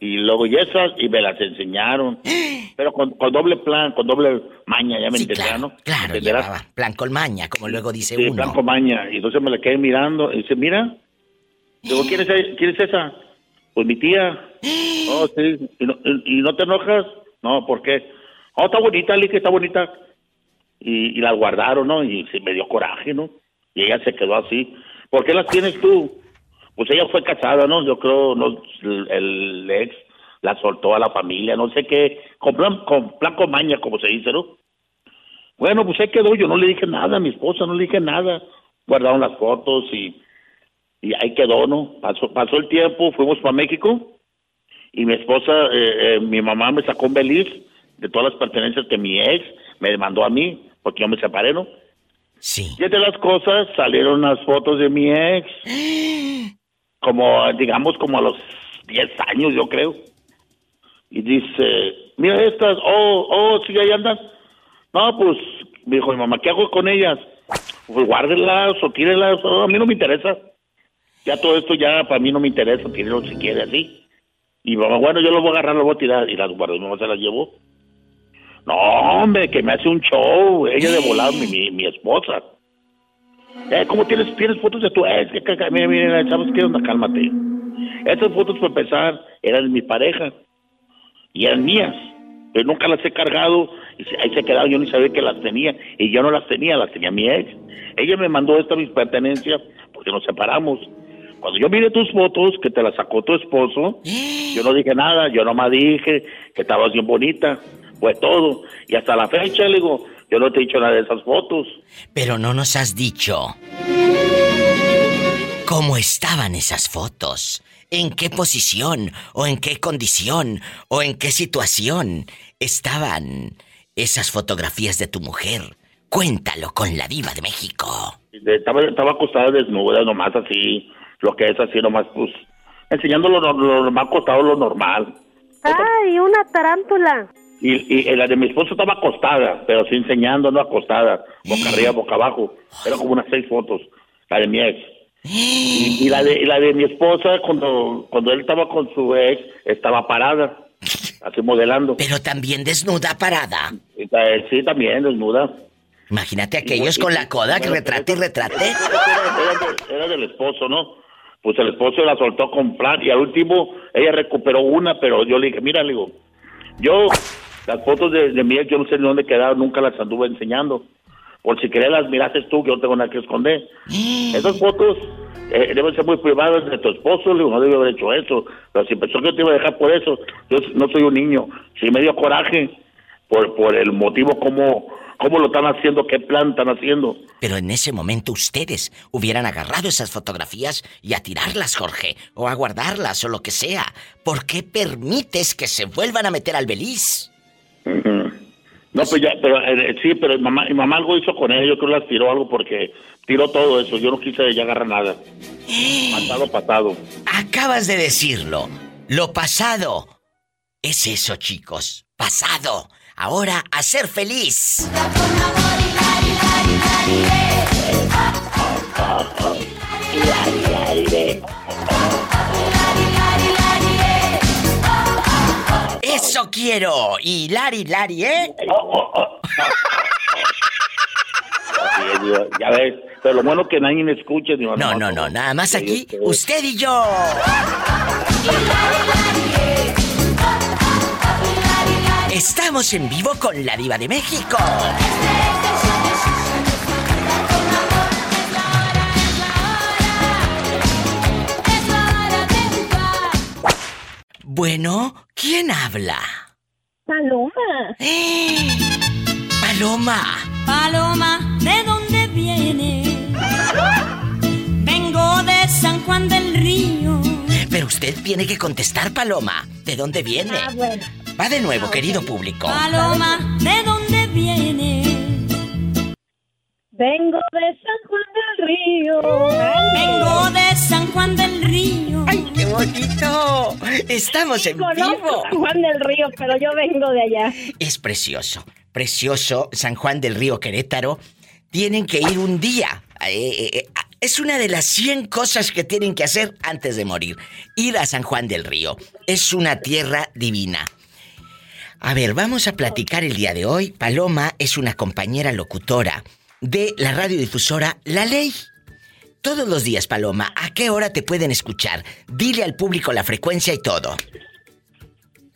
Y luego y esas, y me las enseñaron. Pero con, con doble plan, con doble maña, ya me Sí, entenderás, claro, ¿no? claro, llevaba plan con maña, como luego dice Sí, uno. plan con maña. Y entonces me la quedé mirando. Y dice, mira. Digo, ¿quién es, quién es esa? Pues mi tía. Oh, sí. ¿Y no, y- y no te enojas? No, ¿por qué? Oh, está bonita, Lick, está bonita. Y, y las guardaron, ¿no? Y se me dio coraje, ¿no? Y ella se quedó así. ¿Por qué las tienes tú? Pues ella fue casada, ¿no? Yo creo, no, el, el ex la soltó a la familia, no sé qué. Con plan con, plan con maña, como se dice, ¿no? Bueno, pues ahí quedó. Yo no le dije nada a mi esposa, no le dije nada. Guardaron las fotos y, y ahí quedó, ¿no? Pasó, pasó el tiempo, fuimos para México y mi esposa, eh, eh, mi mamá me sacó un beliz de todas las pertenencias que mi ex me demandó a mí, porque yo me separé, ¿no? Sí. Y entre las cosas salieron las fotos de mi ex, como, digamos, como a los 10 años, yo creo. Y dice, mira estas, oh, oh, sí, ahí andan. No, pues, me dijo mi mamá, ¿qué hago con ellas? Pues guárdenlas o tírenlas, oh, a mí no me interesa. Ya todo esto ya para mí no me interesa, tírenlo si quiere así. Y mamá, bueno, yo lo voy a agarrar, lo voy a tirar. Y las guardó, mi mamá se las llevó. No, hombre, que me hace un show, ella de volado, mi, mi, mi esposa. Eh, ¿Cómo tienes, tienes fotos de tu ex? Mira, mira, ¿sabes qué onda? Cálmate. Esas fotos, para empezar, eran de mi pareja. Y eran mías. Pero nunca las he cargado. Y ahí se quedaron, yo ni sabía que las tenía. Y yo no las tenía, las tenía mi ex. Ella me mandó estas mis pertenencias porque nos separamos. Cuando yo miré tus fotos, que te las sacó tu esposo, yo no dije nada. Yo nomás dije que estabas bien bonita. Fue todo. Y hasta la fecha, le digo, yo no te he dicho nada de esas fotos. Pero no nos has dicho cómo estaban esas fotos, en qué posición, o en qué condición, o en qué situación estaban esas fotografías de tu mujer. Cuéntalo con la diva de México. Estaba, estaba acostada desnuda, nomás así, lo que es así, nomás, pues, enseñando lo, lo, lo más acostado, lo normal. ¡Ay, una tarántula! Y, y la de mi esposo estaba acostada, pero sí enseñando, no acostada, boca arriba, boca abajo. Era como unas seis fotos, la de mi ex. Y, y la, de, y la de mi esposa, cuando, cuando él estaba con su ex, estaba parada, así modelando. Pero también desnuda parada. Eh, Sí, también, desnuda. Imagínate aquellos con la coda que retrate y retrate. Era del esposo, ¿no? Pues el esposo la soltó con plan y al último ella recuperó una, pero yo le dije, mira, le digo, yo las fotos de, de mi ex, yo no sé ni dónde quedaron, nunca las anduve enseñando. Por si querés las mirases tú, que yo no tengo nada que esconder. Esas fotos eh, deben ser muy privadas de tu esposo, no debe haber hecho eso. Pero si pensó que yo te iba a dejar por eso, yo no soy un niño. Sí me dio coraje por, por el motivo cómo, cómo lo están haciendo, qué plan están haciendo. Pero en ese momento ustedes hubieran agarrado esas fotografías y a tirarlas, Jorge, o a guardarlas o lo que sea. ¿Por qué permites que se vuelvan a meter al beliz? No, pues ya, pero eh, sí, pero mamá, mi mamá algo hizo con ella, yo creo que las tiró algo porque tiró todo eso, yo no quise ya agarrar nada. Pasado, pasado. Acabas de decirlo. Lo pasado. Es eso, chicos. Pasado. Ahora a ser feliz. Eso quiero. Y Lari, Lari, ¿eh? Así es, digo, ya ves, pero lo bueno que nadie me escuche. Digo, No, no, no, como- nada más aquí, sí. usted y yo. Estamos en vivo con la diva de México. Bueno, ¿quién habla? Paloma. Paloma. Paloma, ¿de dónde viene? Vengo de San Juan del Río. Pero usted tiene que contestar, Paloma. ¿De dónde viene? Ah, bueno. Va de nuevo, querido público. Paloma, ¿de dónde viene? Vengo de San Juan del Río. Vengo de San Juan del Río. ¡Ay, qué bonito! Estamos en Conozco vivo. San Juan del Río, pero yo vengo de allá. Es precioso, precioso San Juan del Río Querétaro. Tienen que ir un día. Eh, eh, eh, es una de las 100 cosas que tienen que hacer antes de morir. Ir a San Juan del Río. Es una tierra divina. A ver, vamos a platicar el día de hoy. Paloma es una compañera locutora de la radiodifusora La Ley. Todos los días, Paloma, ¿a qué hora te pueden escuchar? Dile al público la frecuencia y todo.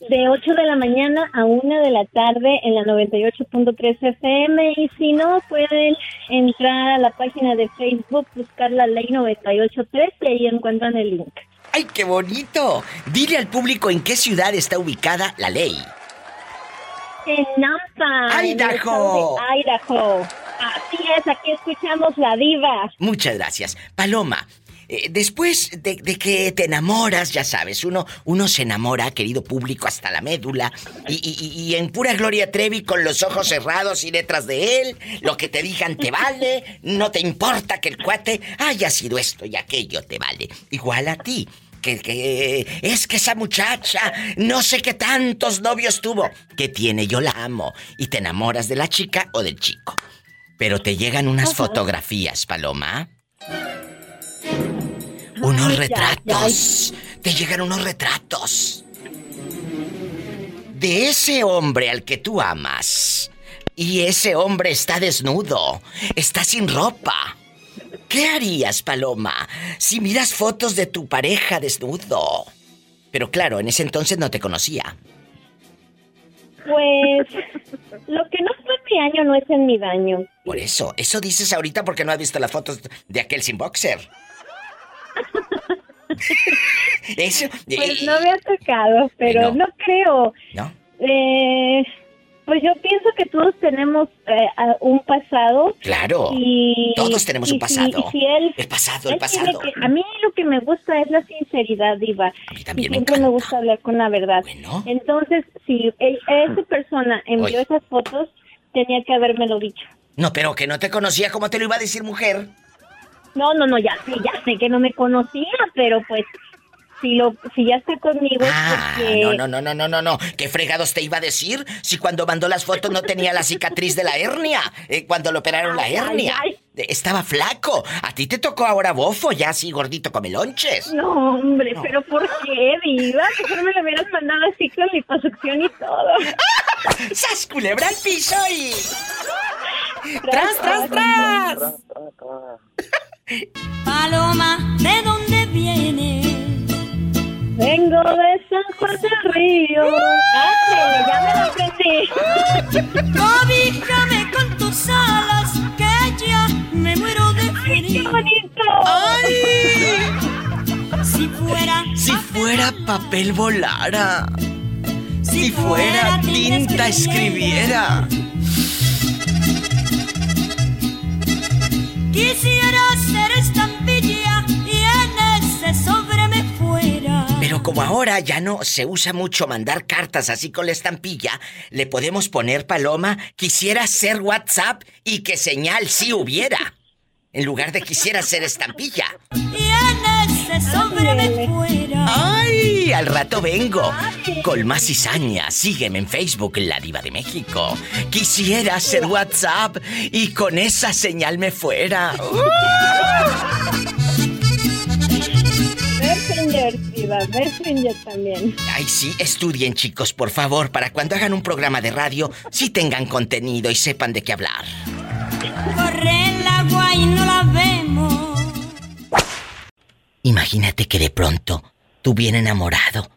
De 8 de la mañana a 1 de la tarde en la 98.3 FM. Y si no, pueden entrar a la página de Facebook, buscar la ley 983 y ahí encuentran el link. ¡Ay, qué bonito! Dile al público en qué ciudad está ubicada la ley. En Nampa. en ¡Idaho! de Idaho. Así es, aquí escuchamos la diva. Muchas gracias. Paloma, eh, después de, que te enamoras, ya sabes, uno, uno se enamora, querido público, hasta la médula, y, en pura Gloria Trevi, con los ojos cerrados y detrás de él, lo que te digan te vale, no te importa que el cuate haya sido esto y aquello, te vale. Igual a ti. Que es que esa muchacha no sé qué tantos novios tuvo. que tiene? Yo la amo. Y te enamoras de la chica o del chico. Pero te llegan unas Ajá. fotografías, Paloma. Unos Ay, retratos. Te llegan unos retratos. De ese hombre al que tú amas. Y ese hombre está desnudo. Está sin ropa. ¿Qué harías, Paloma, si miras fotos de tu pareja desnudo? Pero claro, en ese entonces no te conocía. Pues lo que no año no es en mi daño. Por eso, eso dices ahorita porque no has visto las fotos de aquel sin boxer. eso. Pues no me ha tocado, pero no, creo. ¿No? Eh, pues yo pienso que todos tenemos eh, a- un pasado. Claro. Y, Todos tenemos un y si- pasado. y si él, El pasado, el él pasado. que- a mí lo que me gusta es la sinceridad, Diva. y también me siempre me, gusta hablar con la verdad. Entonces, si él- esa persona envió esas fotos, tenía que habérmelo dicho. No, pero que no te conocía, ¿cómo te lo iba a decir mujer? No, no, no, ya sé, ya sé que no me conocía, pero pues si lo si ya está conmigo es Ah, porque no, no, no, no, no, no, no. ¿Qué fregados te iba a decir si cuando mandó las fotos no tenía la cicatriz de la hernia? Eh, cuando le operaron la hernia. ay, Eh, Estaba flaco. A ti te tocó ahora bofo, ya así gordito come lonches. No, hombre, pero ¿por qué, Diva? Mejor me lo hubieras mandado así con liposucción y todo. ¡Sas, culebra al piso y... ¡Tras, tras, tras! Paloma, ¿de dónde viene? Vengo de San Juan del Río. Ah, ya me lo aprendí. Cobíjame con tus alas, que ya me muero de frío. ¡Qué bonito! ¡Ay! Si fuera, Si fuera papel volara. Si fuera tinta escribiera. quisiera ser estampilla Pero como ahora ya no se usa mucho mandar cartas así con la estampilla, le podemos poner paloma, quisiera ser WhatsApp y que señal sí hubiera. En lugar de quisiera ser estampilla. Y en ese sobre me fuera. ¡Ay! Al rato vengo. Con más cizaña, sígueme en Facebook, La Diva de México. Quisiera ser WhatsApp y con esa señal me fuera. Messenger, Diva, Messenger también. Ay, sí, estudien, chicos, por favor, para cuando hagan un programa de radio, sí tengan contenido y sepan de qué hablar. Corre el agua y no la vemos. Imagínate que de pronto tú bien enamorado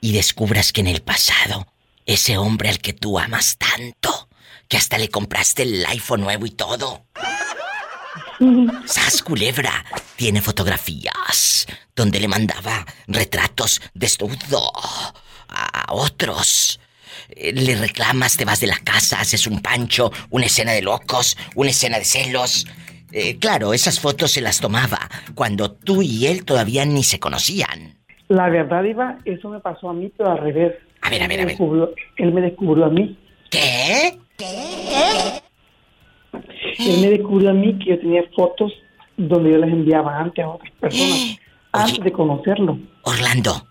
y descubras que en el pasado ese hombre al que tú amas tanto, que hasta le compraste el iPhone nuevo y todo. Sas Culebra tiene fotografías donde le mandaba retratos desnudo a otros. Le reclamas, te vas de la casa, haces un pancho, una escena de locos, una escena de celos. Eh, claro, esas fotos se las tomaba cuando tú y él todavía ni se conocían. La verdad, Iba, eso me pasó a mí, pero al revés. A ver, a ver, a ver. Descubrió- él me descubrió a mí. ¿Qué? Él me descubrió a mí que yo tenía fotos donde yo las enviaba antes a otras personas, antes de conocerlo. Orlando,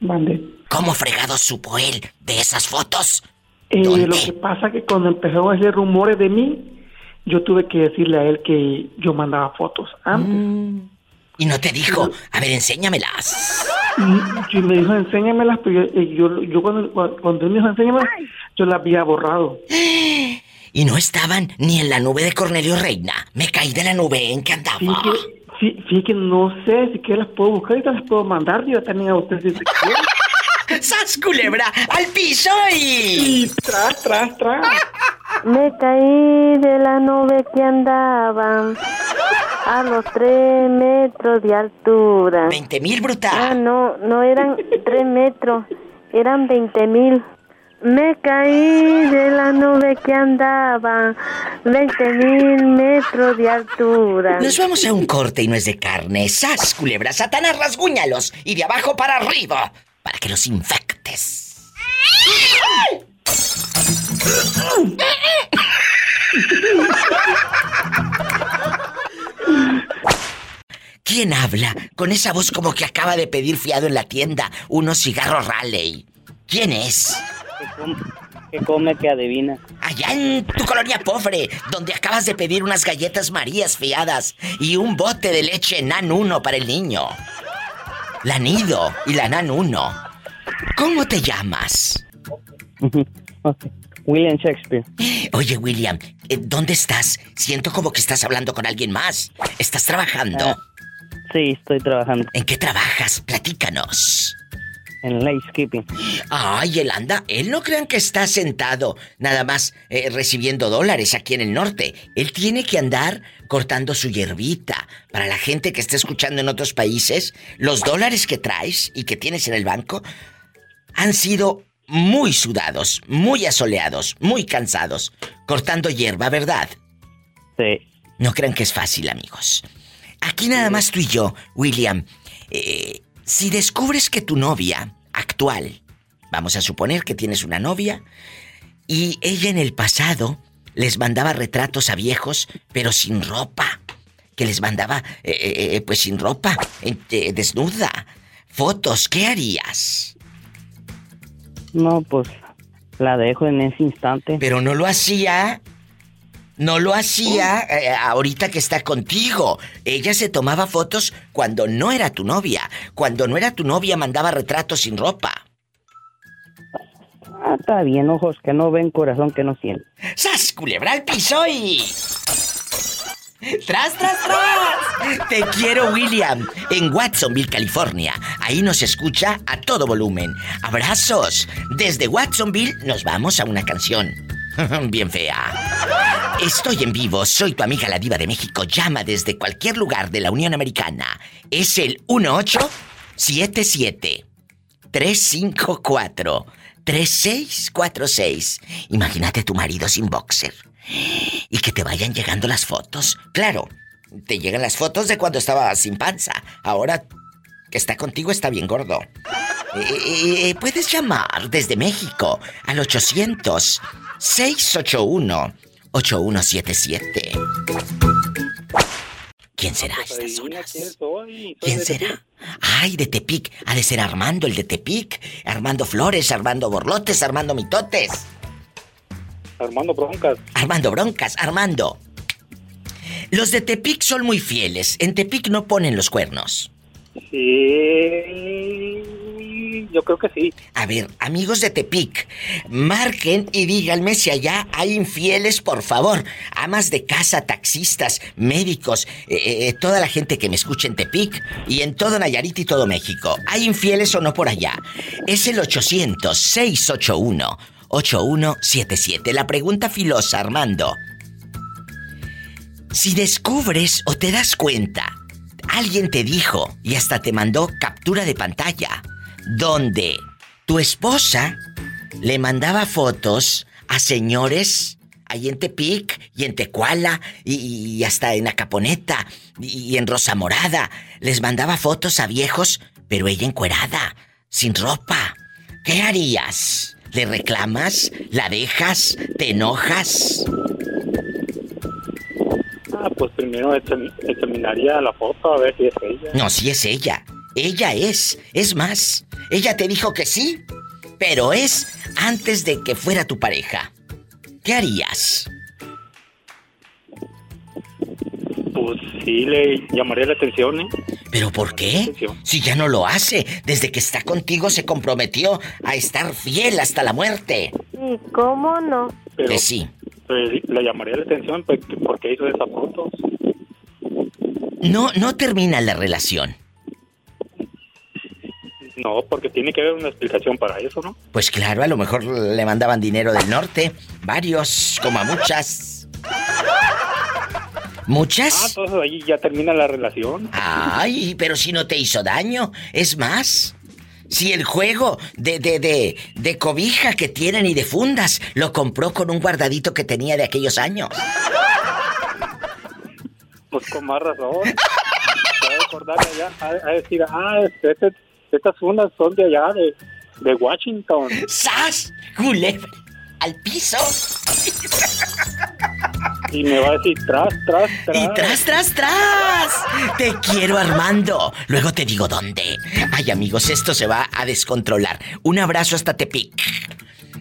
Mande. ¿cómo fregado supo él de esas fotos? Eh, lo que pasa que cuando empezaron a hacer rumores de mí, yo tuve que decirle a él que yo mandaba fotos antes. Mm. Y no te dijo, a ver, enséñamelas. Y, y me dijo, enséñamelas, pero yo, eh, yo, yo cuando, cuando él me dijo, enséñamelas, yo las había borrado. Y no estaban ni en la nube de Cornelio Reina. Me caí de la nube en que andaba. Sí que, sí, sí que no sé si que las puedo buscar y te las puedo mandar yo también a usted si se quiere. ¡Sas, culebra! ¡Al piso y... tras, tras, tras. Me caí de la nube que andaba a los tres metros de altura. 20 mil, brutal. Ah, no, no eran tres metros, eran veinte mil. Me caí de la nube que andaba, 20 mil metros de altura. Nos vamos a un corte y no es de carne. ¡Sas, culebra! ¡Satanás, rasguñalos! Y de abajo para arriba. Para que los infectes. ¿Quién habla con esa voz como que acaba de pedir fiado en la tienda unos cigarros Raleigh? ¿Quién es? Que come, que adivina. Allá en tu colonia pobre, donde acabas de pedir unas galletas Marías fiadas y un bote de leche Nan 1 para el niño. La Nido y la Nan 1. ¿Cómo te llamas? William Shakespeare. Oye, William, eh, ¿dónde estás? Siento como que estás hablando con alguien más. ¿Estás trabajando? Ah, sí, estoy trabajando. ¿En qué trabajas? Platícanos. En landscaping. Ay, él anda. Él no crean que está sentado nada más eh, recibiendo dólares aquí en el norte. Él tiene que andar cortando su hierbita. Para la gente que está escuchando en otros países, los dólares que traes y que tienes en el banco han sido muy sudados, muy asoleados, muy cansados, cortando hierba, ¿verdad? Sí. No crean que es fácil, amigos. Aquí nada más tú y yo, William. Eh, si descubres que tu novia actual, vamos a suponer que tienes una novia, y ella en el pasado les mandaba retratos a viejos, pero sin ropa, que les mandaba, eh, eh, pues sin ropa, eh, desnuda, fotos, ¿qué harías? No, pues la dejo en ese instante. Pero no lo hacía. No lo hacía eh, ahorita que está contigo. Ella se tomaba fotos cuando no era tu novia. Cuando no era tu novia mandaba retratos sin ropa. Ah, está bien, ojos que no ven, corazón que no siente. ¡Sas, culebra al piso y... ¡Tras, tras, tras! Te quiero, William, en Watsonville, California. Ahí nos escucha a todo volumen. Abrazos. Desde Watsonville nos vamos a una canción. Bien fea. Estoy en vivo, soy tu amiga la diva de México. Llama desde cualquier lugar de la Unión Americana. Es el 1877 354 3646. Imagínate tu marido sin boxer. Y que te vayan llegando las fotos. Claro, te llegan las fotos de cuando estaba sin panza. Ahora que está contigo está bien gordo. Eh, eh, puedes llamar desde México al 800 681 8177. ¿Quién será a estas horas? ¿Quién será? Ay, de Tepic. Ha de ser Armando, el de Tepic. Armando Flores, Armando Borlotes, Armando Mitotes. Armando Broncas. Armando Broncas, Armando. Los de Tepic son muy fieles. En Tepic no ponen los cuernos. Sí, yo creo que sí. A ver, amigos de Tepic, marquen y díganme si allá hay infieles, por favor. Amas de casa, taxistas, médicos, eh, eh, toda la gente que me escucha en Tepic y en todo Nayarit y todo México. ¿Hay infieles o no por allá? Es el 800-681-8177. La pregunta filosa, Armando. Si descubres o te das cuenta, alguien te dijo y hasta te mandó captura de pantalla, donde tu esposa le mandaba fotos a señores ahí en Tepic y en Tecuala y, y hasta en Acaponeta y, y en Rosa Morada. Les mandaba fotos a viejos pero ella encuerada, sin ropa. ¿Qué harías? ¿Le reclamas? ¿La dejas? ¿Te enojas? Ah, pues primero exam- examinaría la foto a ver si es ella. No, si es ella. Ella es. Es más, ella te dijo que sí, pero es antes de que fuera tu pareja. ¿Qué harías? Pues sí le llamaría la atención, ¿eh? ¿Pero por qué? Si ya no lo hace. Desde que está contigo se comprometió a estar fiel hasta la muerte. ¿Y cómo no? Pero, Que sí. pues, le llamaría la atención pues, porque hizo esa foto. No, no termina la relación. No, porque tiene que haber una explicación para eso, ¿no? Pues claro, a lo mejor le mandaban dinero del norte. Varios, como a muchas. Ah, ¿Muchas? entonces ahí ya termina la relación. Ay, pero si no te hizo daño. Es más, si el juego de, de, de, de cobija que tienen y de fundas lo compró con un guardadito que tenía de aquellos años. Pues con más razón. Va a allá, a, a decir, ah, este- estas fundas son de allá, de, de Washington. ¡Sas! Culebra. Al piso. Y me va a decir, tras, tras, tras. Y tras, tras, tras. Te quiero, Armando. Luego te digo dónde. Ay, amigos, esto se va a descontrolar. Un abrazo hasta Tepic.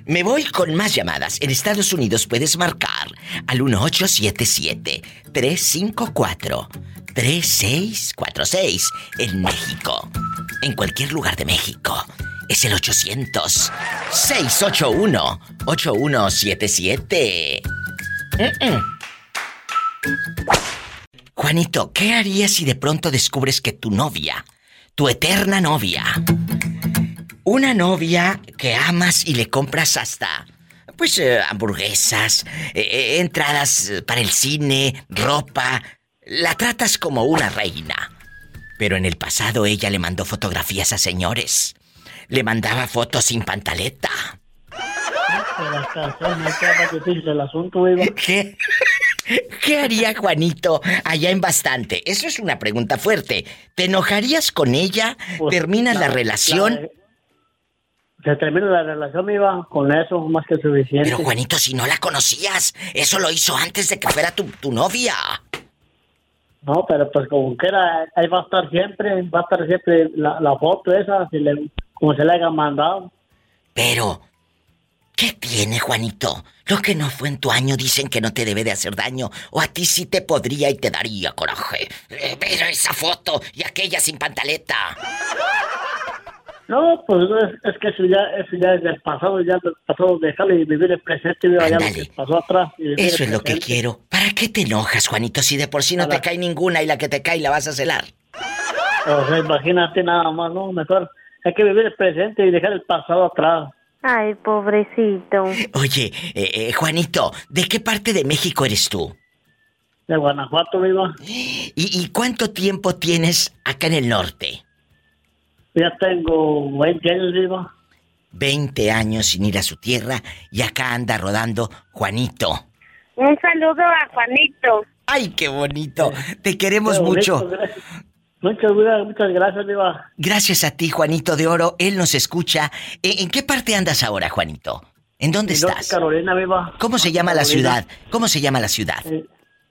Me voy con más llamadas. En Estados Unidos puedes marcar al 1877-354-3646. En México. En cualquier lugar de México. Es el 800-681-8177. Mm-mm. Juanito, ¿qué harías si de pronto descubres que tu novia, tu eterna novia, una novia que amas y le compras hasta, pues, eh, hamburguesas, eh, eh, entradas para el cine, ropa, la tratas como una reina? Pero en el pasado ella le mandó fotografías a señores. Le mandaba fotos sin pantaleta. qué más difícil el asunto, iba. ¿Qué? ¿Qué haría Juanito allá en bastante? Eso es una pregunta fuerte. ¿Te enojarías con ella? ¿Terminas la, relación? Se termina la relación, iba con eso, más que suficiente. Pero Juanito, si no la conocías, eso lo hizo antes de que fuera tu, tu novia. No, pero pues como que era, ahí va a estar siempre, va a estar siempre la, la foto esa, si como se le haya mandado. Pero, ¿qué tiene Juanito? Lo que no fue en tu año dicen que no te debe de hacer daño. O a ti sí te podría y te daría coraje. Eh, Pero esa foto y aquella sin pantaleta. No, pues es, es que eso ya, eso ya es del pasado, ya del pasado, dejarle y vivir el presente, iba ya lo que pasó atrás. y vivir Eso el es lo que quiero. ¿Para qué te enojas, Juanito, si de por sí no te cae ninguna y la que te cae la vas a celar? O sea, imagínate nada más, ¿no? Mejor hay que vivir el presente y dejar el pasado atrás. Ay, pobrecito. Oye, eh, eh, Juanito, ¿de qué parte de México eres tú? De Guanajuato, viva. ¿Y, y cuánto tiempo tienes acá en el norte? Ya tengo 20 años, viva. 20 años sin ir a su tierra y acá anda rodando Juanito. Un saludo a Juanito. ¡Ay, qué bonito! Te queremos bonito, mucho. gracias. Muchas, gra- muchas gracias, viva. Gracias a ti, Juanito de Oro. Él nos escucha. ¿En, en qué parte andas ahora, Juanito? ¿En dónde En Norte estás? Carolina, viva. ¿Cómo se llama la ciudad? ¿Cómo se llama la ciudad?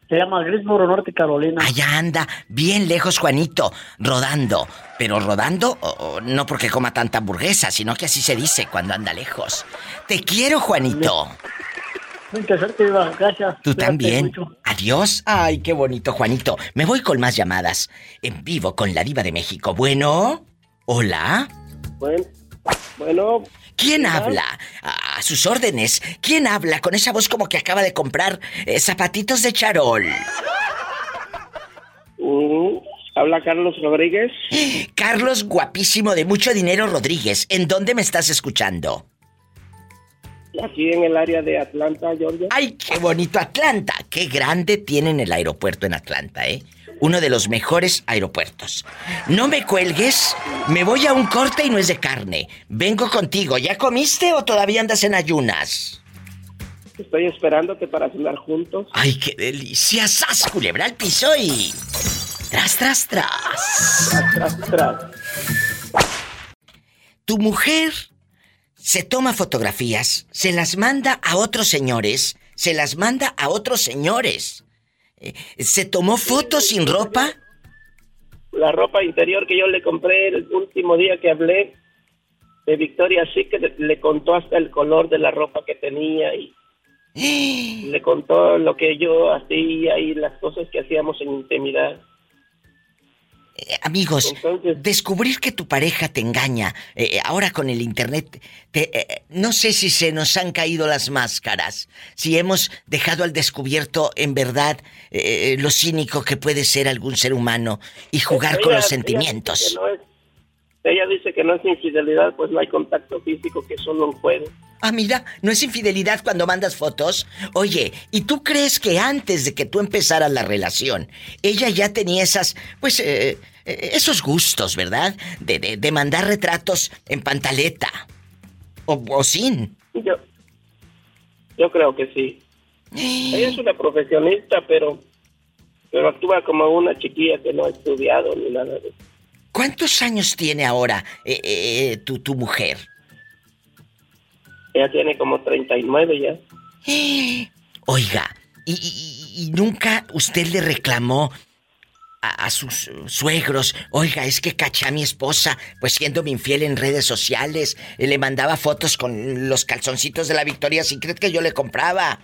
Se llama Greensboro, Norte Carolina. Allá anda, bien lejos Juanito, rodando. Pero rodando, no porque coma tanta hamburguesa, sino que así se dice cuando anda lejos. Te quiero, Juanito. Mucha suerte, viva. Gracias. Tú también. mucho. Adiós. Ay, qué bonito, Juanito. Me voy con más llamadas. En vivo con la diva de México. Bueno. Hola. Bueno, bueno. ¿Quién habla? A, a sus órdenes. ¿Quién habla con esa voz como que acaba de comprar eh, zapatitos de charol? Mm, Habla Carlos Rodríguez. Carlos guapísimo de mucho dinero Rodríguez. ¿En dónde me estás escuchando? Aquí en el área de Atlanta, Georgia. ¡Ay, qué bonito Atlanta! ¡Qué grande tienen el aeropuerto en Atlanta, eh! Uno de los mejores aeropuertos. No me cuelgues, me voy a un corte y no es de carne. Vengo contigo. ¿Ya comiste o todavía andas en ayunas? Estoy esperándote para cenar juntos. ¡Ay, qué delicia! ¡Sas, culebra al piso y... ¡Tras, tras, tras! Tras, tras. tu mujer se toma fotografías, se las manda a otros señores, se las manda a otros señores. Eh, ¿Se tomó fotos sin ropa? La ropa interior que yo le compré el último día que hablé de Victoria sí que le contó hasta el color de la ropa que tenía y le contó lo que yo hacía y las cosas que hacíamos en intimidad. Eh, amigos, descubrir que tu pareja te engaña, eh, ahora con el internet, te, eh, no sé si se nos han caído las máscaras, si hemos dejado al descubierto en verdad lo cínico que puede ser algún ser humano y jugar con Ella- los sentimientos. no es- ella dice que no es infidelidad, pues no hay contacto físico, que solo un juego. Ah, mira, no es infidelidad cuando mandas fotos. Oye, ¿y tú crees que antes de que tú empezaras la relación, ella ya tenía esas, pues, eh, eh, esos gustos, ¿verdad? De, de- de mandar retratos en pantaleta. O, o sin. Yo, yo creo que sí. Ella es una profesionista, pero, pero actúa como una chiquilla que no ha estudiado ni nada de eso. ¿Cuántos años tiene ahora eh, eh, tu, tu mujer? Ella tiene como 39 ya. Oiga, ¿y, y- y nunca usted le reclamó a, a sus eh, suegros? Oiga, es que caché a mi esposa, pues siéndome infiel en redes sociales, eh, le mandaba fotos con los calzoncitos de la Victoria Secret que yo le compraba.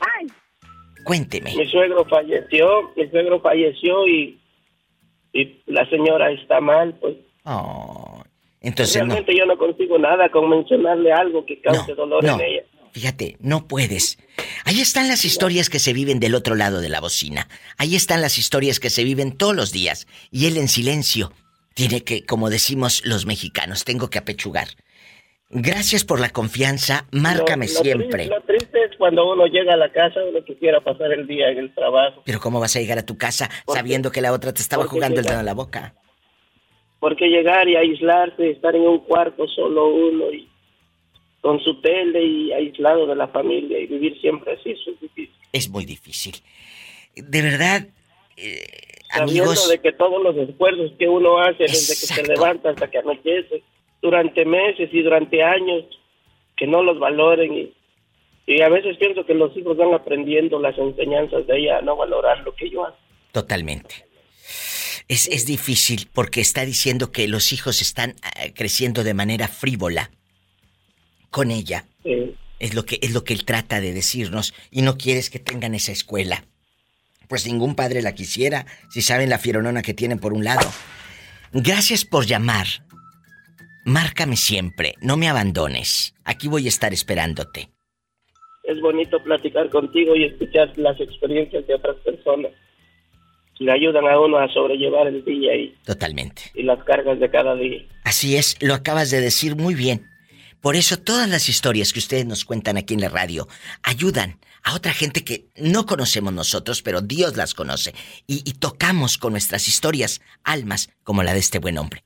Cuénteme. Mi suegro falleció, mi suegro falleció y, y la señora está mal, pues. Entonces no, Realmente yo no consigo nada con mencionarle algo que cause dolor no. en ella. fíjate, no puedes. Ahí están las historias que se viven del otro lado de la bocina. Ahí están las historias que se viven todos los días. Y él en silencio tiene que, como decimos los mexicanos, tengo que apechugar. Gracias por la confianza, márcame Lo- lo siempre. Lo triste es cuando uno llega a la casa, uno quisiera pasar el día en el trabajo. Pero ¿cómo vas a llegar a tu casa sabiendo que la otra te estaba jugando el llega- dedo en la boca? Porque llegar y aislarse, estar en un cuarto solo uno y con su tele y aislado de la familia y vivir siempre así, eso es difícil. Es muy difícil. De verdad, eh, amigos, de que todos los esfuerzos que uno hace desde que se levanta hasta que anochece, durante meses y durante años, que no los valoren y, y a veces pienso que los hijos van aprendiendo las enseñanzas de ella a no valorar lo que yo hago. totalmente. Es, es difícil porque está diciendo que los hijos están eh, creciendo de manera frívola con ella. Sí. Es lo que es lo que él trata de decirnos y no quieres que tengan esa escuela. Pues ningún padre la quisiera si saben la fieronona que tienen por un lado. Gracias por llamar. Márcame siempre, no me abandones. Aquí voy a estar esperándote. Es bonito platicar contigo y escuchar las experiencias de otras personas. Le ayudan a uno a sobrellevar el día y, Totalmente. y las cargas de cada día. Así es, lo acabas de decir muy bien. Por eso todas las historias que ustedes nos cuentan aquí en la radio ayudan a otra gente que no conocemos nosotros, pero Dios las conoce. Y, y tocamos con nuestras historias almas como la de este buen hombre.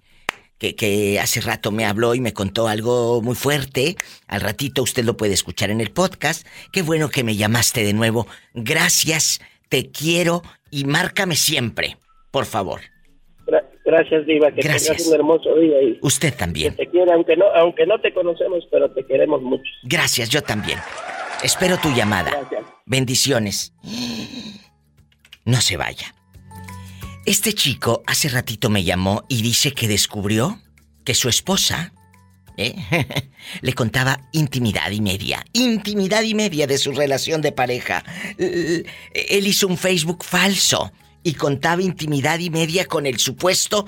Que, que hace rato me habló y me contó algo muy fuerte. Al ratito usted lo puede escuchar en el podcast. Qué bueno que me llamaste de nuevo. Gracias, te quiero y márcame siempre, por favor. Gra- Gracias, Diva, que Gracias. tengas un hermoso día y Usted también. te quiere, aunque no, aunque no te conocemos, pero te queremos mucho. Gracias, yo también. Espero tu llamada. Bendiciones. No se vaya. Este chico hace ratito me llamó y dice que descubrió que su esposa ¿eh? le contaba intimidad y media. Intimidad y media de su relación de pareja. Él hizo un Facebook falso y contaba intimidad y media con el supuesto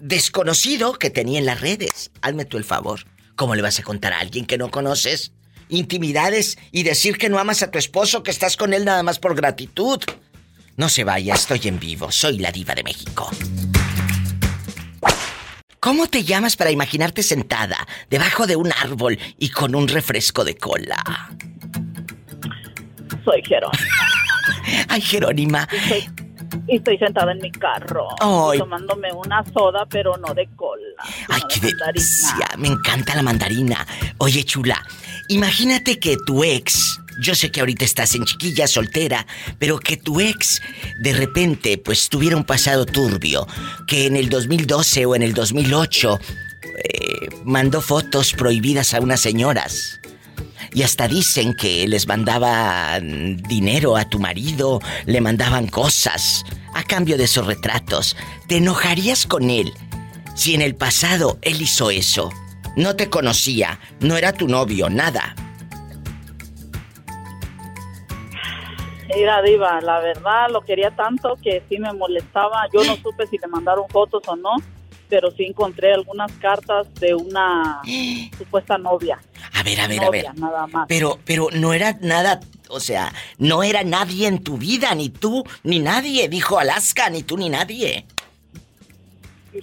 desconocido que tenía en las redes. Hazme tú el favor. ¿Cómo le vas a contar a alguien que no conoces? Intimidades y decir que no amas a tu esposo, que estás con él nada más por gratitud. No se vaya, estoy en vivo. Soy la diva de México. ¿Cómo te llamas para imaginarte sentada debajo de un árbol y con un refresco de cola? Soy Jerónima. Ay, Jerónima. Y estoy, y estoy sentada en mi carro. Ay. Tomándome una soda, pero no de cola. Ay, qué delicia. Me encanta la mandarina. Oye, chula, imagínate que tu ex, yo sé que ahorita estás en chiquilla, soltera, pero que tu ex de repente pues tuviera un pasado turbio, que en el 2012 o en el 2008 eh, mandó fotos prohibidas a unas señoras. Y hasta dicen que les mandaba dinero a tu marido, le mandaban cosas a cambio de esos retratos. ¿Te enojarías con él si en el pasado él hizo eso? No te conocía, no era tu novio, nada. Mira, Diva, la verdad lo quería tanto que sí me molestaba. Yo no supe si le mandaron fotos o no, pero sí encontré algunas cartas de una supuesta novia. A ver, a ver, Novia, a ver. Nada más. Pero, pero no era nada, o sea, no era nadie en tu vida, ni tú, ni nadie, dijo Alaska, ni tú ni nadie.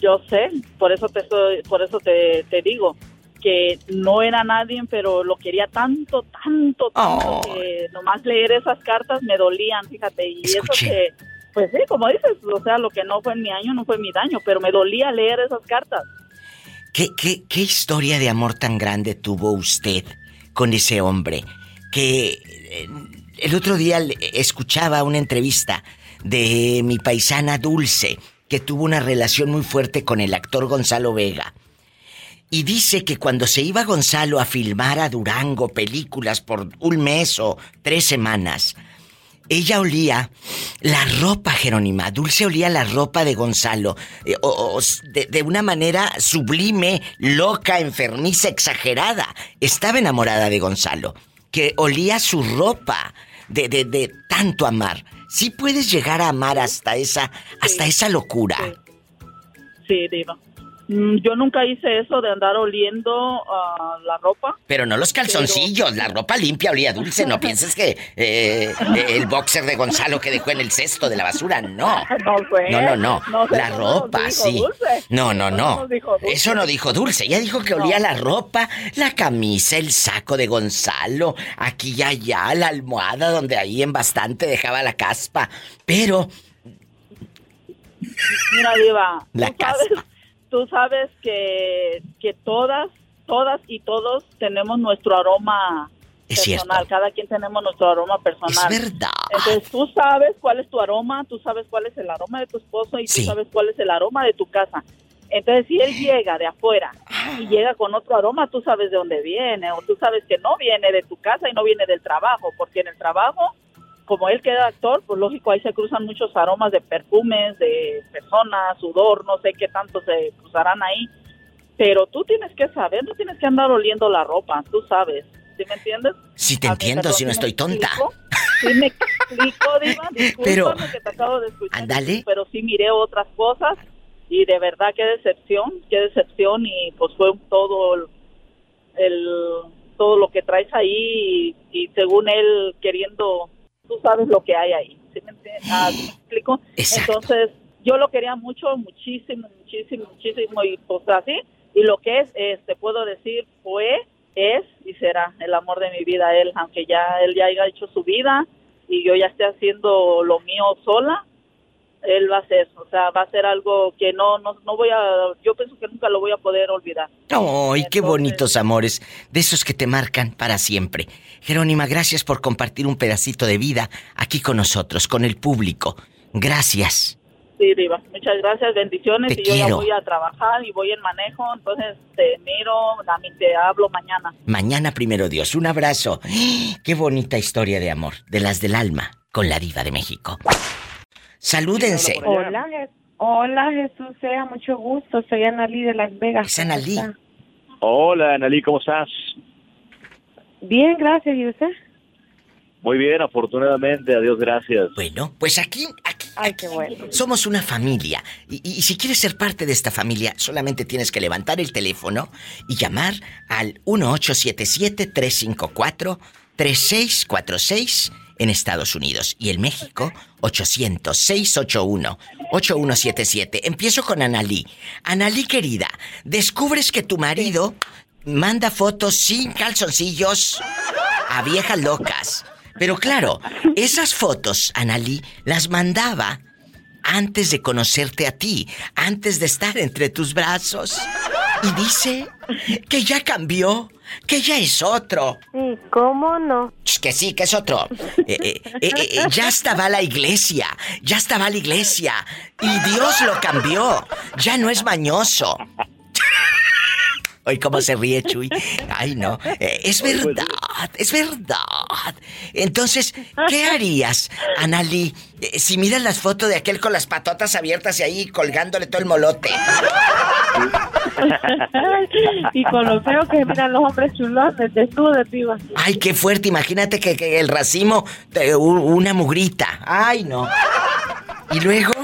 Yo sé, por eso te estoy, por eso te, te digo que no era nadie, pero lo quería tanto, tanto, tanto que nomás leer esas cartas me dolían, fíjate, y eso que, pues sí, como dices, o sea, lo que no fue mi año no fue mi daño, pero me dolía leer esas cartas. ¿Qué, qué, qué historia de amor tan grande tuvo usted con ese hombre? Que eh, el otro día escuchaba una entrevista de mi paisana Dulce, que tuvo una relación muy fuerte con el actor Gonzalo Vega. Y dice que cuando se iba Gonzalo a filmar a Durango películas por un mes o tres semanas, ella olía la ropa, Jerónima. Dulce olía la ropa de Gonzalo. eh, o- de, de una manera sublime, loca, enfermiza, exagerada. Estaba enamorada de Gonzalo. Que olía su ropa de, de, de tanto amar. Sí puedes llegar a amar hasta esa, hasta esa locura. Sí, diva. Mm, Yo nunca hice eso de andar oliendo ah, la ropa. Pero no los calzoncillos, la ropa limpia olía dulce. No pienses que eh, el boxer de Gonzalo que dejó en el cesto de la basura, no. No. No, no, no. No, La ropa, dijo sí. Dulce. No, no, no. Eso no dijo Dulce. Ella dijo que olía la ropa, la camisa, el saco de Gonzalo, aquí y allá, la almohada donde ahí en bastante dejaba la caspa. Pero Mira, Diva, La sabes, tú sabes que, que todas, todas y todos tenemos nuestro aroma Es personal. Cada quien tenemos nuestro aroma personal. Es verdad. Entonces tú sabes cuál es tu aroma, tú sabes cuál es el aroma de tu esposo y Sí. tú sabes cuál es el aroma de tu casa. Entonces si él llega de afuera y llega con otro aroma, tú sabes de dónde viene o tú sabes que no viene de tu casa y no viene del trabajo, porque en el trabajo como él queda actor, pues lógico, ahí se cruzan muchos aromas de perfumes, de personas, sudor, no sé qué tanto se cruzarán ahí. Pero tú tienes que saber, no tienes que andar oliendo la ropa, tú sabes. ¿Sí me entiendes? si te mí, entiendo, si no me estoy tonta. explico? Sí me explico, Diva, Pero- que te acabo de escuchar. Pero sí miré otras cosas y de verdad qué decepción, qué decepción y pues fue todo el, el- todo lo que traes ahí y, y según él queriendo, tú sabes lo que hay ahí. ¿Sí me? Ah, ¿sí me explico? Exacto. Entonces, yo lo quería mucho, muchísimo, muchísimo, muchísimo y pues así. Y lo que es, es, te puedo decir, fue, es y será el amor de mi vida él, aunque ya él ya haya hecho su vida y yo ya esté haciendo lo mío sola, él va a hacer, o sea, va a ser algo que no, no, no voy a, yo pienso que nunca lo voy a poder olvidar. ¡Ay, qué bonitos amores! De esos que te marcan para siempre. Jerónima, gracias por compartir un pedacito de vida aquí con nosotros, con el público. Gracias. Sí, Diva, muchas gracias, bendiciones Te y yo ya voy a trabajar y voy en manejo, entonces te miro, a mí te hablo mañana. Mañana primero Dios. Un abrazo. ¡Qué bonita historia de amor! De las del alma, con la diva de México. Salúdense. Hola, hola Jesús, sea mucho gusto. Soy Analí de Las Vegas. Es Analí. Hola, Analí, ¿cómo estás? Bien, gracias. ¿Y usted? Muy bien, afortunadamente, adiós, gracias. Bueno, pues aquí, aquí, Ay, qué bueno. Somos una familia. Y, y- y si quieres ser parte de esta familia, solamente tienes que levantar el teléfono y llamar al 1877-354-3646 en Estados Unidos. Y en México, 800-681-8177. Empiezo con Analí. Analí, querida, descubres que tu marido manda fotos sin calzoncillos a viejas locas. Pero claro, esas fotos, Analí, las mandaba antes de conocerte a ti, antes de estar entre tus brazos. Y dice que ya cambió, que ya es otro. Sí, ¿cómo no? Que sí, que es otro. Eh, eh, eh, ya estaba la iglesia, ya estaba la iglesia. Y Dios lo cambió. Ya no es mañoso. Hoy cómo se ríe Chuy. Ay, no. Eh, es verdad, es verdad. Entonces, ¿qué harías, Anali, eh, si miras las fotos de aquel con las patotas abiertas y ahí colgándole todo el molote? y con lo feo que miran los hombres chulones, desnudos, diva. Ay, qué fuerte. Imagínate que, que el racimo, de una mugrita. Ay, no. ¿Y luego?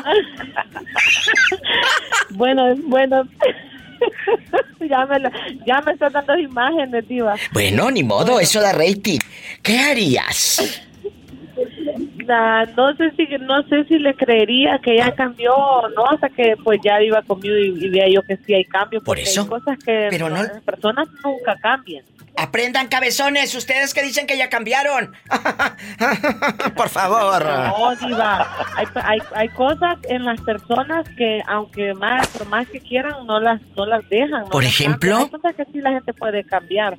Bueno, bueno. ya, me, lo- ya me están dando imágenes, diva. Bueno, ni modo, eso da rating. ¿Qué harías? Nah, no sé si no sé si le creería que ya cambió o no hasta que pues ya iba conmigo y, y vea yo que sí hay cambio Por eso. hay cosas que Pero no- las personas nunca cambian Aprendan, cabezones, ustedes que dicen que ya cambiaron. Por favor. no diva hay, hay, hay cosas en las personas que aunque más por más que quieran no las no las dejan no Por las ejemplo. cambian. hay cosas que sí la gente puede cambiar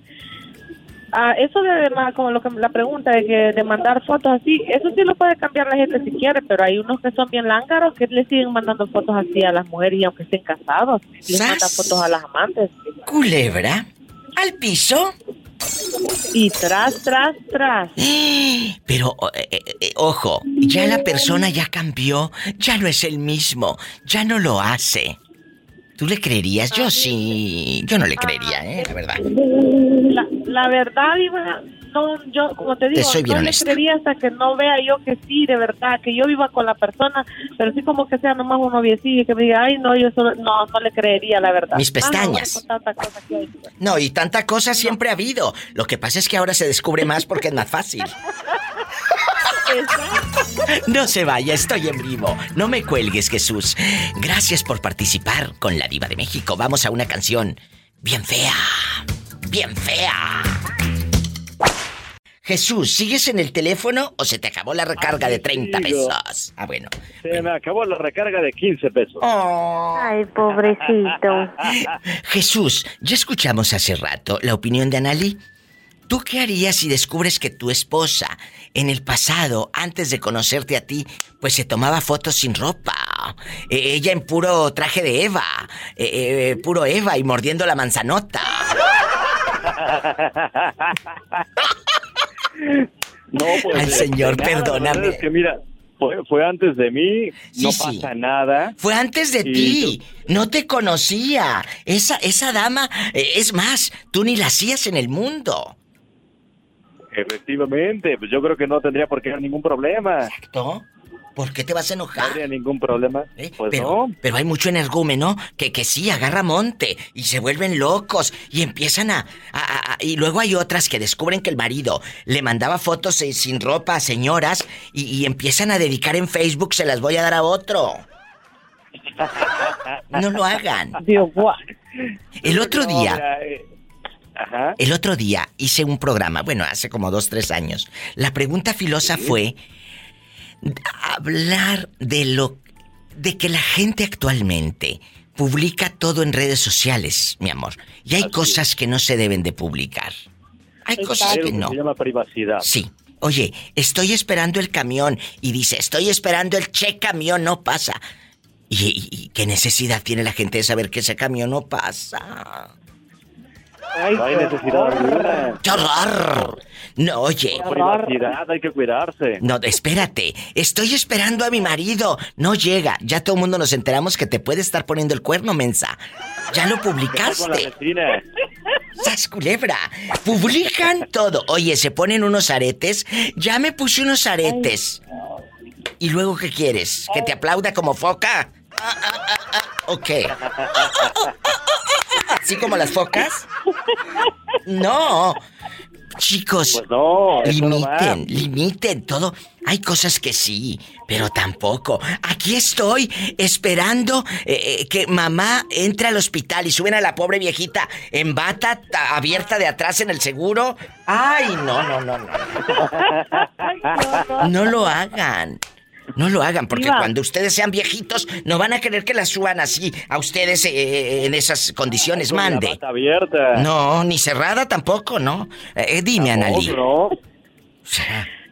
Ah, eso de como lo que la pregunta de que de mandar fotos así, eso sí lo puede cambiar la gente si quiere, pero hay unos que son bien lángaros que le siguen mandando fotos así a las mujeres y aunque estén casados, les mandan fotos a las amantes. Culebra. Al piso. Y tras, tras, tras. Pero, eh, eh, eh, ojo, ya la persona ya cambió, ya no es el mismo, ya no lo hace. ¿Tú le creerías? Yo sí. Yo no le creería, ¿eh? La verdad. La, la verdad, Iba, no, yo, como te digo, bien no le creería hasta que no vea yo que sí, de verdad, que yo viva con la persona, pero sí como que sea nomás un noviecillo y que me diga, ay, no, yo solo, no, no le creería, la verdad. Mis Ah, pestañas. cosa que hay. No, y tanta cosa siempre ha habido. Lo que pasa es que ahora se descubre más porque es más fácil. No se vaya, estoy en vivo. No me cuelgues, Jesús. Gracias por participar con la Diva de México. Vamos a una canción bien fea. Bien fea. Jesús, ¿sigues en el teléfono o se te acabó la recarga de 30 sigo. pesos? Ah, bueno. Se me acabó la recarga de 15 pesos. Ay, pobrecito. Jesús, ya escuchamos hace rato la opinión de Anali. ¿Tú qué harías si descubres que tu esposa, en el pasado, antes de conocerte a ti, pues se tomaba fotos sin ropa? Eh, ella en puro traje de Eva, eh, eh, puro Eva y mordiendo la manzanota. No, pues. Ay, de- señor, nada, perdóname. Es que mira, fue, fue antes de mí, no Sí, sí. pasa nada. Fue antes de ti. No te conocía. Esa, esa dama, eh, es más, tú ni la hacías en el mundo. Efectivamente, pues yo creo que no tendría por qué haber ningún problema. Exacto. ¿Por qué te vas a No enojar? habría ningún problema. Pues pero, no. pero hay mucho energúmeno que, que sí agarra monte y se vuelven locos y empiezan a, a- a- a- Y luego hay otras que descubren que el marido le mandaba fotos eh, sin ropa a señoras y, y empiezan a dedicar en Facebook, se las voy a dar a otro. No lo hagan. El otro No, día, eh, el otro día hice un programa, bueno, hace como dos, tres años. La pregunta filosa fue hablar de lo de que la gente actualmente publica todo en redes sociales, mi amor. Y hay cosas que no se deben de publicar. Hay cosas que no. Se llama privacidad. Sí. Oye, estoy esperando el camión y dice, estoy esperando el che camión, no pasa. ¿Y, y- y qué necesidad tiene la gente de saber que ese camión no pasa? No hay necesidad alguna. ¡Qué horror! No, oye. Privacidad hay que cuidarse. No, espérate. Estoy esperando a mi marido. No llega. Ya todo el mundo nos enteramos que te puede estar poniendo el cuerno, mensa. Ya lo Con la publicaste. ¡Sas culebra! Publican todo. Oye, se ponen unos aretes. Ya me puse unos aretes. ¿Y luego qué quieres? ¿Que te aplauda como foca? Ah, ah, ah, ah, ¿O qué? ¿Así como las focas? No. Chicos, Pues no, limiten, limiten todo. Hay cosas que sí, pero tampoco. Aquí estoy esperando eh, eh, que mamá entre al hospital y suben a la pobre viejita en bata ta- abierta de atrás en el seguro. Ay, no, no, no, no. No lo hagan. No lo hagan, porque cuando ustedes sean viejitos, no van a querer que la suban así a ustedes eh, en esas condiciones. Con la Mande. abierta. No, ni cerrada tampoco, ¿no? Eh, dime, Analí. No,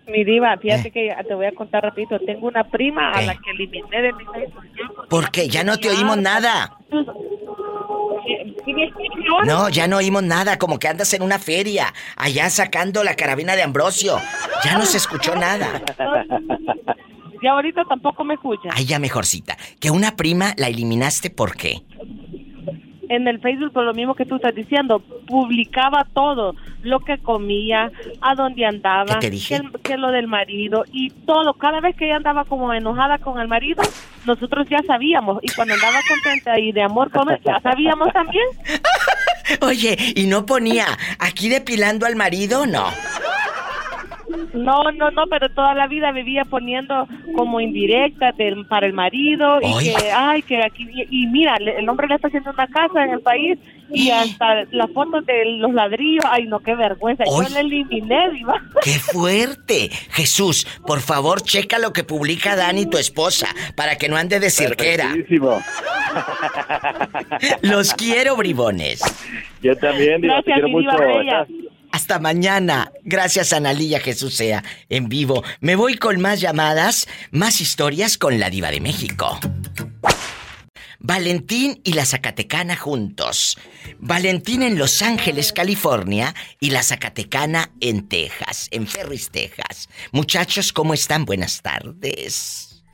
Mi diva, fíjate que te voy a contar rapidito. Tengo una prima a la que eliminé de mi Facebook. ¿Por qué? Ya no te oímos nada. ¿Sí me escuchas ahora? No, ya no oímos nada, como que andas en una feria, allá sacando la carabina de Ambrosio. Ya no se escuchó nada. Y ahorita tampoco me escucha. Ay, ya mejorcita. Que una prima la eliminaste, ¿por qué? En el Facebook, por lo mismo que tú estás diciendo, publicaba todo, lo que comía, a dónde andaba, ¿Qué te dije? el- que lo del marido y todo. Cada vez que ella andaba como enojada con el marido, nosotros ya sabíamos. Y cuando andaba contenta y de amor con él, ya sabíamos también. Oye, ¿y no ponía aquí depilando al marido? No. No, no, no, pero toda la vida vivía poniendo como indirectas del- para el marido y Ay. que, ay, que aquí, y, mira, le- el hombre le está haciendo una casa en el país y hasta las fotos de los ladrillos, ay, no, qué vergüenza. Ay. Yo le eliminé, diva. ¡Qué fuerte! Jesús, por favor, checa lo que publica Dani, tu esposa, para que no ande de cirquera. Los quiero, bribones. Yo también, Diva, te quiero mucho. Hasta mañana. Gracias, Analía Jesús sea en vivo. Me voy con más llamadas, más historias con la Diva de México. Valentín y la Zacatecana juntos. Valentín en Los Ángeles, California, y la Zacatecana en Texas, en Ferris, Texas. Muchachos, ¿cómo están? Buenas tardes.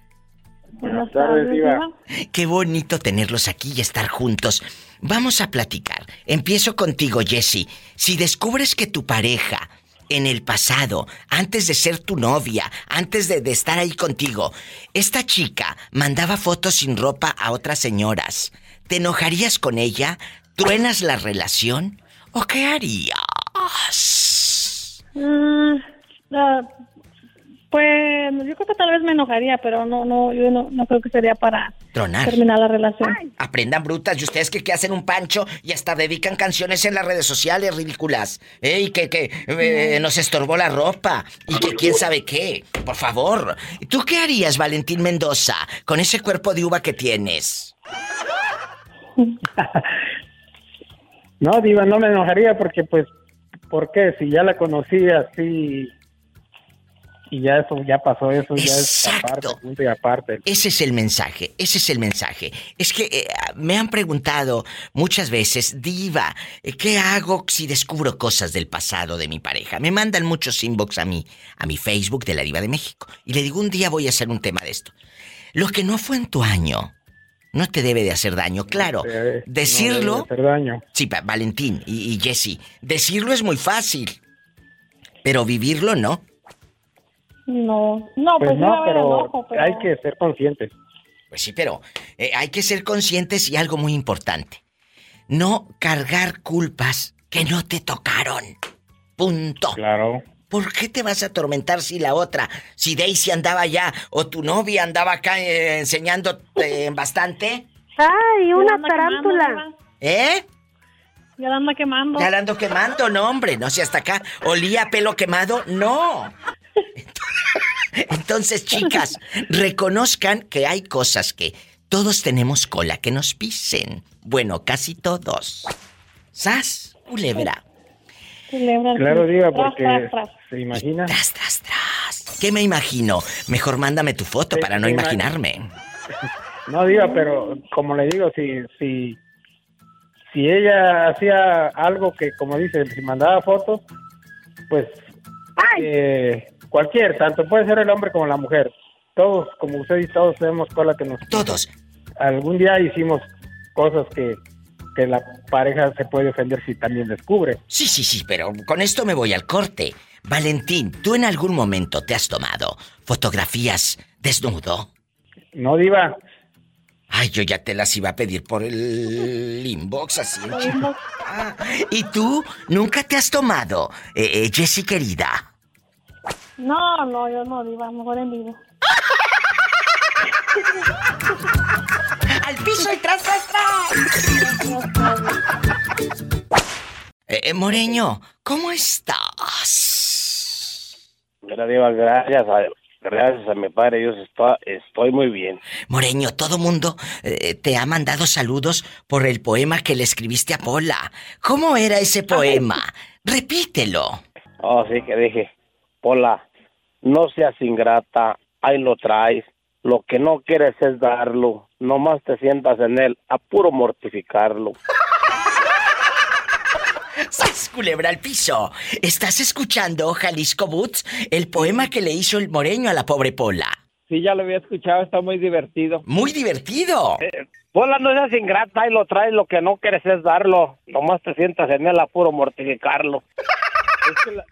Buenas tardes, Diva. Qué bonito tenerlos aquí y estar juntos. Vamos a platicar. Empiezo contigo, Jesse. Si descubres que tu pareja en el pasado, antes de ser tu novia, antes de, estar ahí contigo, esta chica mandaba fotos sin ropa a otras señoras, ¿te enojarías con ella? ¿Truenas la relación? ¿O qué harías? Mm, pues yo creo que tal vez me enojaría, pero no, no, yo no, no creo que sería para Tronar. terminar la relación. Aprendan brutas y ustedes que, que hacen un pancho y hasta dedican canciones en las redes sociales ridículas. ¿eh? Y que, que eh, nos estorbó la ropa. Y que quién sabe qué. Por favor. ¿Tú qué harías, Valentín Mendoza, con ese cuerpo de uva que tienes? No, Diva, no me enojaría porque, pues, ¿por qué? Si ya la conocí así y ya eso, ya pasó eso, ya es aparte, punto y aparte. Ese es el mensaje, ese es el mensaje. Es que eh, me han preguntado muchas veces, Diva, eh, ¿qué hago si descubro cosas del pasado de mi pareja? Me mandan muchos inbox a mí, a mi Facebook de la Diva de México. Y le digo, un día voy a hacer un tema de esto. Lo que no fue en tu año, no te debe de hacer daño, claro. Decirlo. no debe hacer daño. Sí, Valentín y, y Jesse. Decirlo es muy fácil. Pero vivirlo no. No, no, pues, Pues no, pero enojo, pero... hay que ser conscientes. Pues sí, pero eh, hay que ser conscientes y algo muy importante. No cargar culpas que no te tocaron. Punto. Claro. ¿Por qué te vas a atormentar si la otra, si Daisy andaba allá o tu novia andaba acá eh, enseñándote bastante? ¡Ay, una tarántula! ¿Eh? Ya la anda quemando. Ya la ando quemando, no, hombre. No sé, hasta acá. ¿Olía pelo quemado? No. Entonces, chicas, reconozcan que hay cosas que todos tenemos cola que nos pisen. Bueno, casi todos. ¿Sas? Culebra. Culebra, Claro, Tras, porque tras, tras. se imagina. Tras, tras, tras. ¿Qué me imagino? Mejor mándame tu foto para no imaginarme. No, Diva, pero como le digo, si, si, si ella hacía algo que, como dice, si mandaba fotos, pues eh, cualquier, tanto puede ser el hombre como la mujer. Todos, como usted dice, todos tenemos cola que nos... Todos. Algún día hicimos cosas que, que la pareja se puede ofender si también descubre. Sí, sí, sí, pero con esto me voy al corte. Valentín, ¿tú en algún momento te has tomado fotografías desnudo? No, Diva. Ay, yo ya te las iba a pedir por el inbox así. Ah, ¿Y tú nunca te has tomado, eh, eh, Jessie querida? No, no, yo no, diva, mejor en vivo. ¡Al piso y tras, tras, Eh, eh, Moreño, ¿cómo estás? Mira, Diva, gracias a, gracias a mi padre Dios estoy, estoy muy bien. Moreño, todo mundo eh, te ha mandado saludos por el poema que le escribiste a Pola. ¿Cómo era ese poema? Repítelo. Oh, sí, que dije, Pola, no seas ingrata, ahí lo traes. lo que no quieres es darlo. Nomás te sientas en él a puro mortificarlo. ¡Sas, culebra al piso! ¿Estás escuchando, Jalisco Boots, el poema que le hizo el moreño a la pobre Pola? Sí, ya lo había escuchado, está muy divertido. ¡Muy divertido! Eh, Pola, no seas ingrata y lo traes, lo que no quieres es darlo. Nomás te sientas en él a puro mortificarlo. Es que la,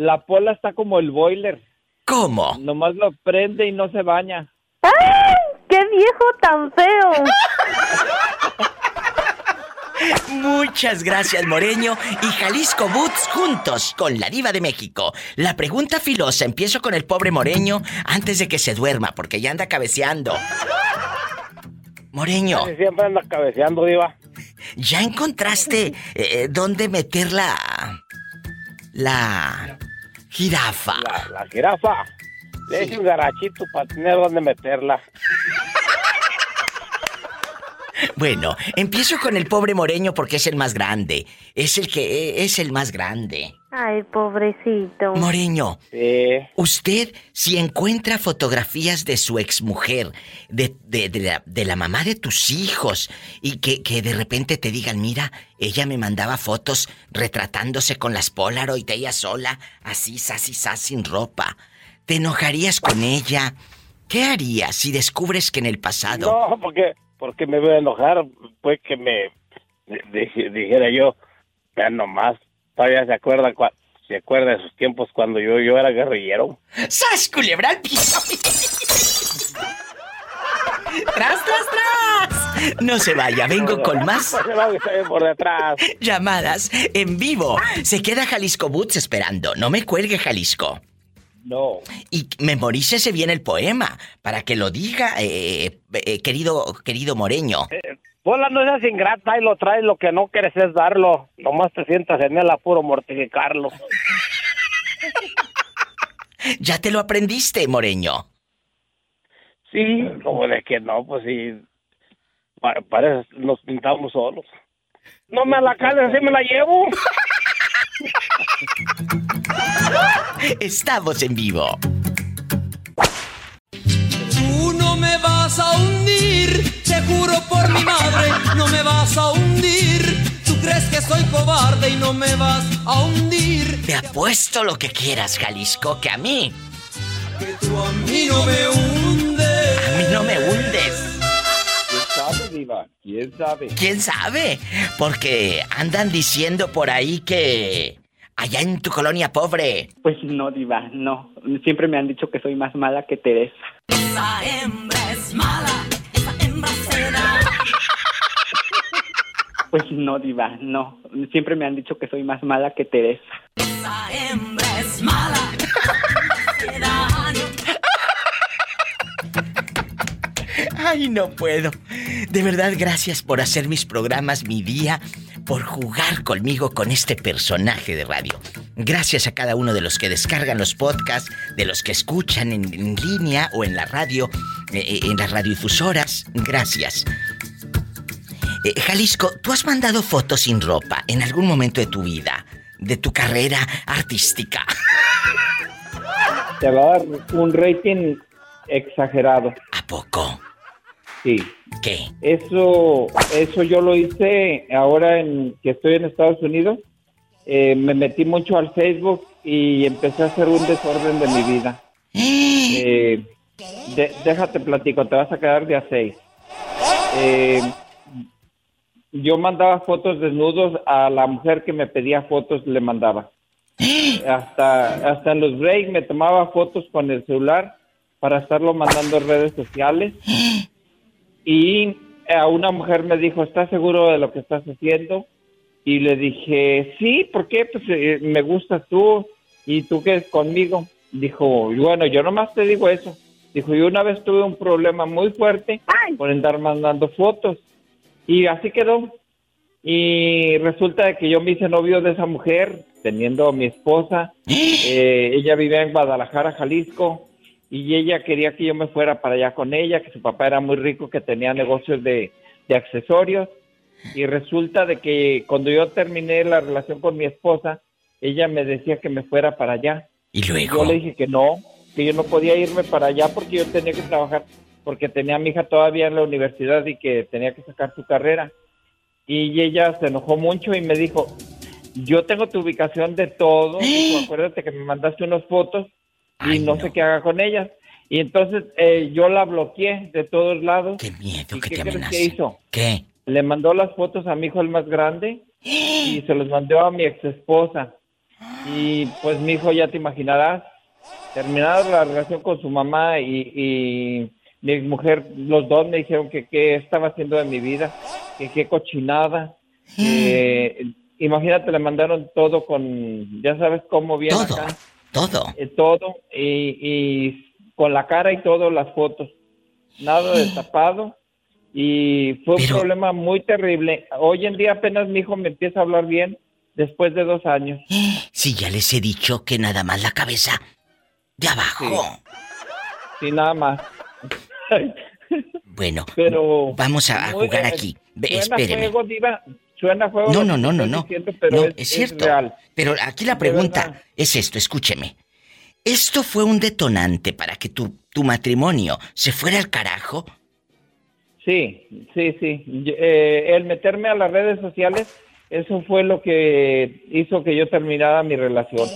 la pola está como el boiler. ¿Cómo? Nomás lo prende y no se baña. ¡Ay! ¡Qué viejo tan feo! Muchas gracias, Moreño y Jalisco Boots juntos con la diva de México. La pregunta filosa, empiezo con el pobre Moreño antes de que se duerma, porque ya anda cabeceando. Moreño, siempre anda cabeceando, diva. ¿ya encontraste eh, dónde meter la... jirafa? La, la jirafa. Le un garachito para tener donde meterla. Bueno, empiezo con el pobre Moreño porque es el más grande. Es el que es el más grande. Ay, pobrecito. Moreño, usted si encuentra fotografías de su exmujer, de, de, de, la, de la mamá de tus hijos, y que, que de repente te digan, mira, ella me mandaba fotos retratándose con las Polaroid, ella sola, así, así, así, sin ropa. ¿Te enojarías con ella? ¿Qué harías si descubres que en el pasado... No, porque, porque me voy a enojar, pues que me di- dijera yo, ya nomás, todavía se acuerda, se acuerda de sus tiempos cuando yo, yo era guerrillero. ¡Sas, culebra al piso! ¡Tras, tras, tras! No se vaya, vengo con más por detrás. llamadas en vivo. Se queda Jalisco Boots esperando. No me cuelgue, Jalisco. No. Y memorícese bien el poema para que lo diga, eh, eh, querido, querido Moreño. Pola, no seas ingrata y lo traes, lo que no quieres es darlo. Nomás te sientas en él a puro mortificarlo. Ya te lo aprendiste, Moreño. Sí, como de que no, pues sí. Pa- Para, eso nos pintamos solos. No me la cales, así me la llevo. Estamos en vivo. Tú no me vas a hundir, te juro por mi madre, no me vas a hundir. Tú crees que soy cobarde y no me vas a hundir. Te apuesto lo que quieras, Jalisco, que a mí, Que tú a mí no me hundes. a mí no me hundes. ¿Quién sabe, Diva? ¿Quién sabe? ¿Quién sabe? Porque andan diciendo por ahí que allá en tu colonia pobre, Pues no, Diva, no. Siempre me han dicho que soy más mala que Teresa. Esa hembra es mala, esa hembra será. Pues no, Diva, no. Siempre me han dicho que soy más mala que Teresa. Esa hembra es mala. Ay, no puedo. De verdad, gracias por hacer mis programas mi día, por jugar conmigo con este personaje de radio. Gracias a cada uno de los que descargan los podcasts, de los que escuchan en, en línea o en la radio, eh, eh, en las radiodifusoras. Gracias. Eh, Jalisco, ¿tú has mandado fotos sin ropa en algún momento de tu vida? De tu carrera artística. Te va a dar un rating exagerado. ¿A poco? Sí. ¿Qué? Eso, eso yo lo hice ahora en que estoy en Estados Unidos. Eh, me metí mucho al Facebook y empecé a hacer un desorden de mi vida. Eh, de- déjate platico, te vas a quedar de a seis. Eh, yo mandaba fotos desnudos a la mujer que me pedía fotos, le mandaba. Hasta, hasta en los breaks me tomaba fotos con el celular para estarlo mandando en redes sociales. Y a una mujer me dijo, ¿estás seguro de lo que estás haciendo? Y le dije, sí, ¿por qué? Pues eh, me gustas tú y tú qué es conmigo. Dijo, bueno, yo nomás te digo eso. Dijo, yo una vez tuve un problema muy fuerte por andar mandando fotos. Y así quedó. Y resulta de que yo me hice novio de esa mujer, teniendo a mi esposa. Eh, ella vivía en Guadalajara, Jalisco. Y ella quería que yo me fuera para allá con ella, que su papá era muy rico, que tenía negocios de, de accesorios. Y resulta de que cuando yo terminé la relación con mi esposa, ella me decía que me fuera para allá. ¿Y Yo le dije que no, que yo no podía irme para allá porque yo tenía que trabajar porque tenía a mi hija todavía en la universidad y que tenía que sacar su carrera. Y ella se enojó mucho y me dijo, yo tengo tu ubicación de todo, dijo, acuérdate que me mandaste unas fotos y no, sé qué haga con ellas. Y entonces eh, yo la bloqueé de todos lados. Qué miedo ¿Y que qué te crees que hizo? ¿Qué? Le mandó las fotos a mi hijo el más grande y se los mandó a mi ex esposa. Y pues mi hijo ya te imaginarás, terminada la relación con su mamá y, y mi mujer, los dos me dijeron que qué estaba haciendo de mi vida, que qué cochinada. que- imagínate, le mandaron todo con, ya sabes cómo viene acá. Todo. Eh, todo y, y con la cara y todo las fotos. Nada destapado. Y fue un problema muy terrible. Hoy en día apenas mi hijo me empieza a hablar bien después de dos años. Si ya les he dicho que nada más la cabeza de abajo. Sí, nada más. Bueno, Pero vamos a, jugar aquí. Espéreme. juego, Diva, suena juego No, no, no, no, no. diciendo, pero No, es, es cierto. real. Pero aquí la pregunta es esto, escúcheme. ¿Esto fue un detonante para que tu, tu matrimonio se fuera al carajo? Sí, sí, sí. Eh, el meterme a las redes sociales, eso fue lo que hizo que yo terminara mi relación.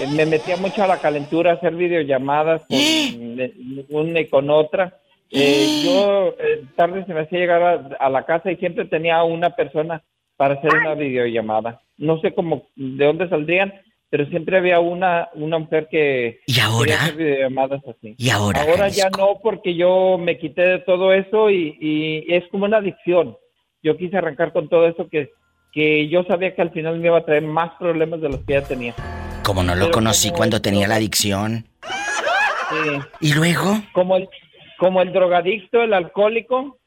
Eh, Me metía mucho a la calentura, a hacer videollamadas con eh, una y con otra. Eh, yo tarde se me hacía llegar a, a la casa y siempre tenía una persona para hacer una videollamada. No sé cómo, de dónde saldrían, pero siempre había una, una mujer que ¿Y ahora? hacer videollamadas así. ¿Y ahora, Ahora ya no, porque yo me quité de todo eso y, y es como una adicción. Yo quise arrancar con todo eso que, que yo sabía que al final me iba a traer más problemas de los que ya tenía. Como no lo Pero conocí como cuando tenía la adicción. Sí. ¿Y luego? Como el, como el drogadicto, el alcohólico,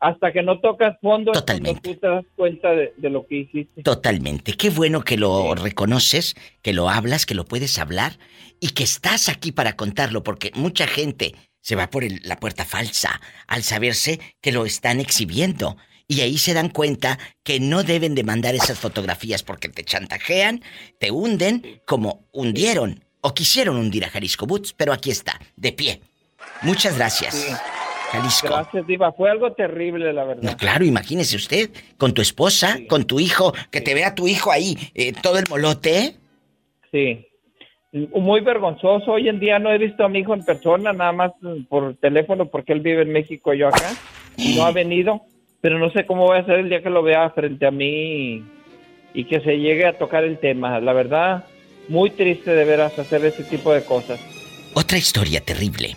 hasta que no tocas fondo, Totalmente. tú te das cuenta de, de lo que hiciste. Totalmente. Qué bueno que lo reconoces, que lo hablas, que lo puedes hablar y que estás aquí para contarlo, porque mucha gente se va por el- la puerta falsa al saberse que lo están exhibiendo. Y ahí se dan cuenta que no deben de mandar esas fotografías porque te chantajean, te hunden como hundieron o quisieron hundir a Jalisco Boots, pero aquí está, de pie. Muchas gracias. Jalisco. Gracias, Diva. Fue algo terrible, la verdad. No, claro, imagínese usted, con tu esposa, con tu hijo, que te vea tu hijo ahí, eh, todo el molote. Sí. Muy vergonzoso. Hoy en día no he visto a mi hijo en persona, nada más por teléfono, porque él vive en México y yo acá. No ha venido. Pero no sé cómo voy a hacer el día que lo vea frente a mí y, y que se llegue a tocar el tema. La verdad, muy triste de veras hacer ese tipo de cosas. Otra historia terrible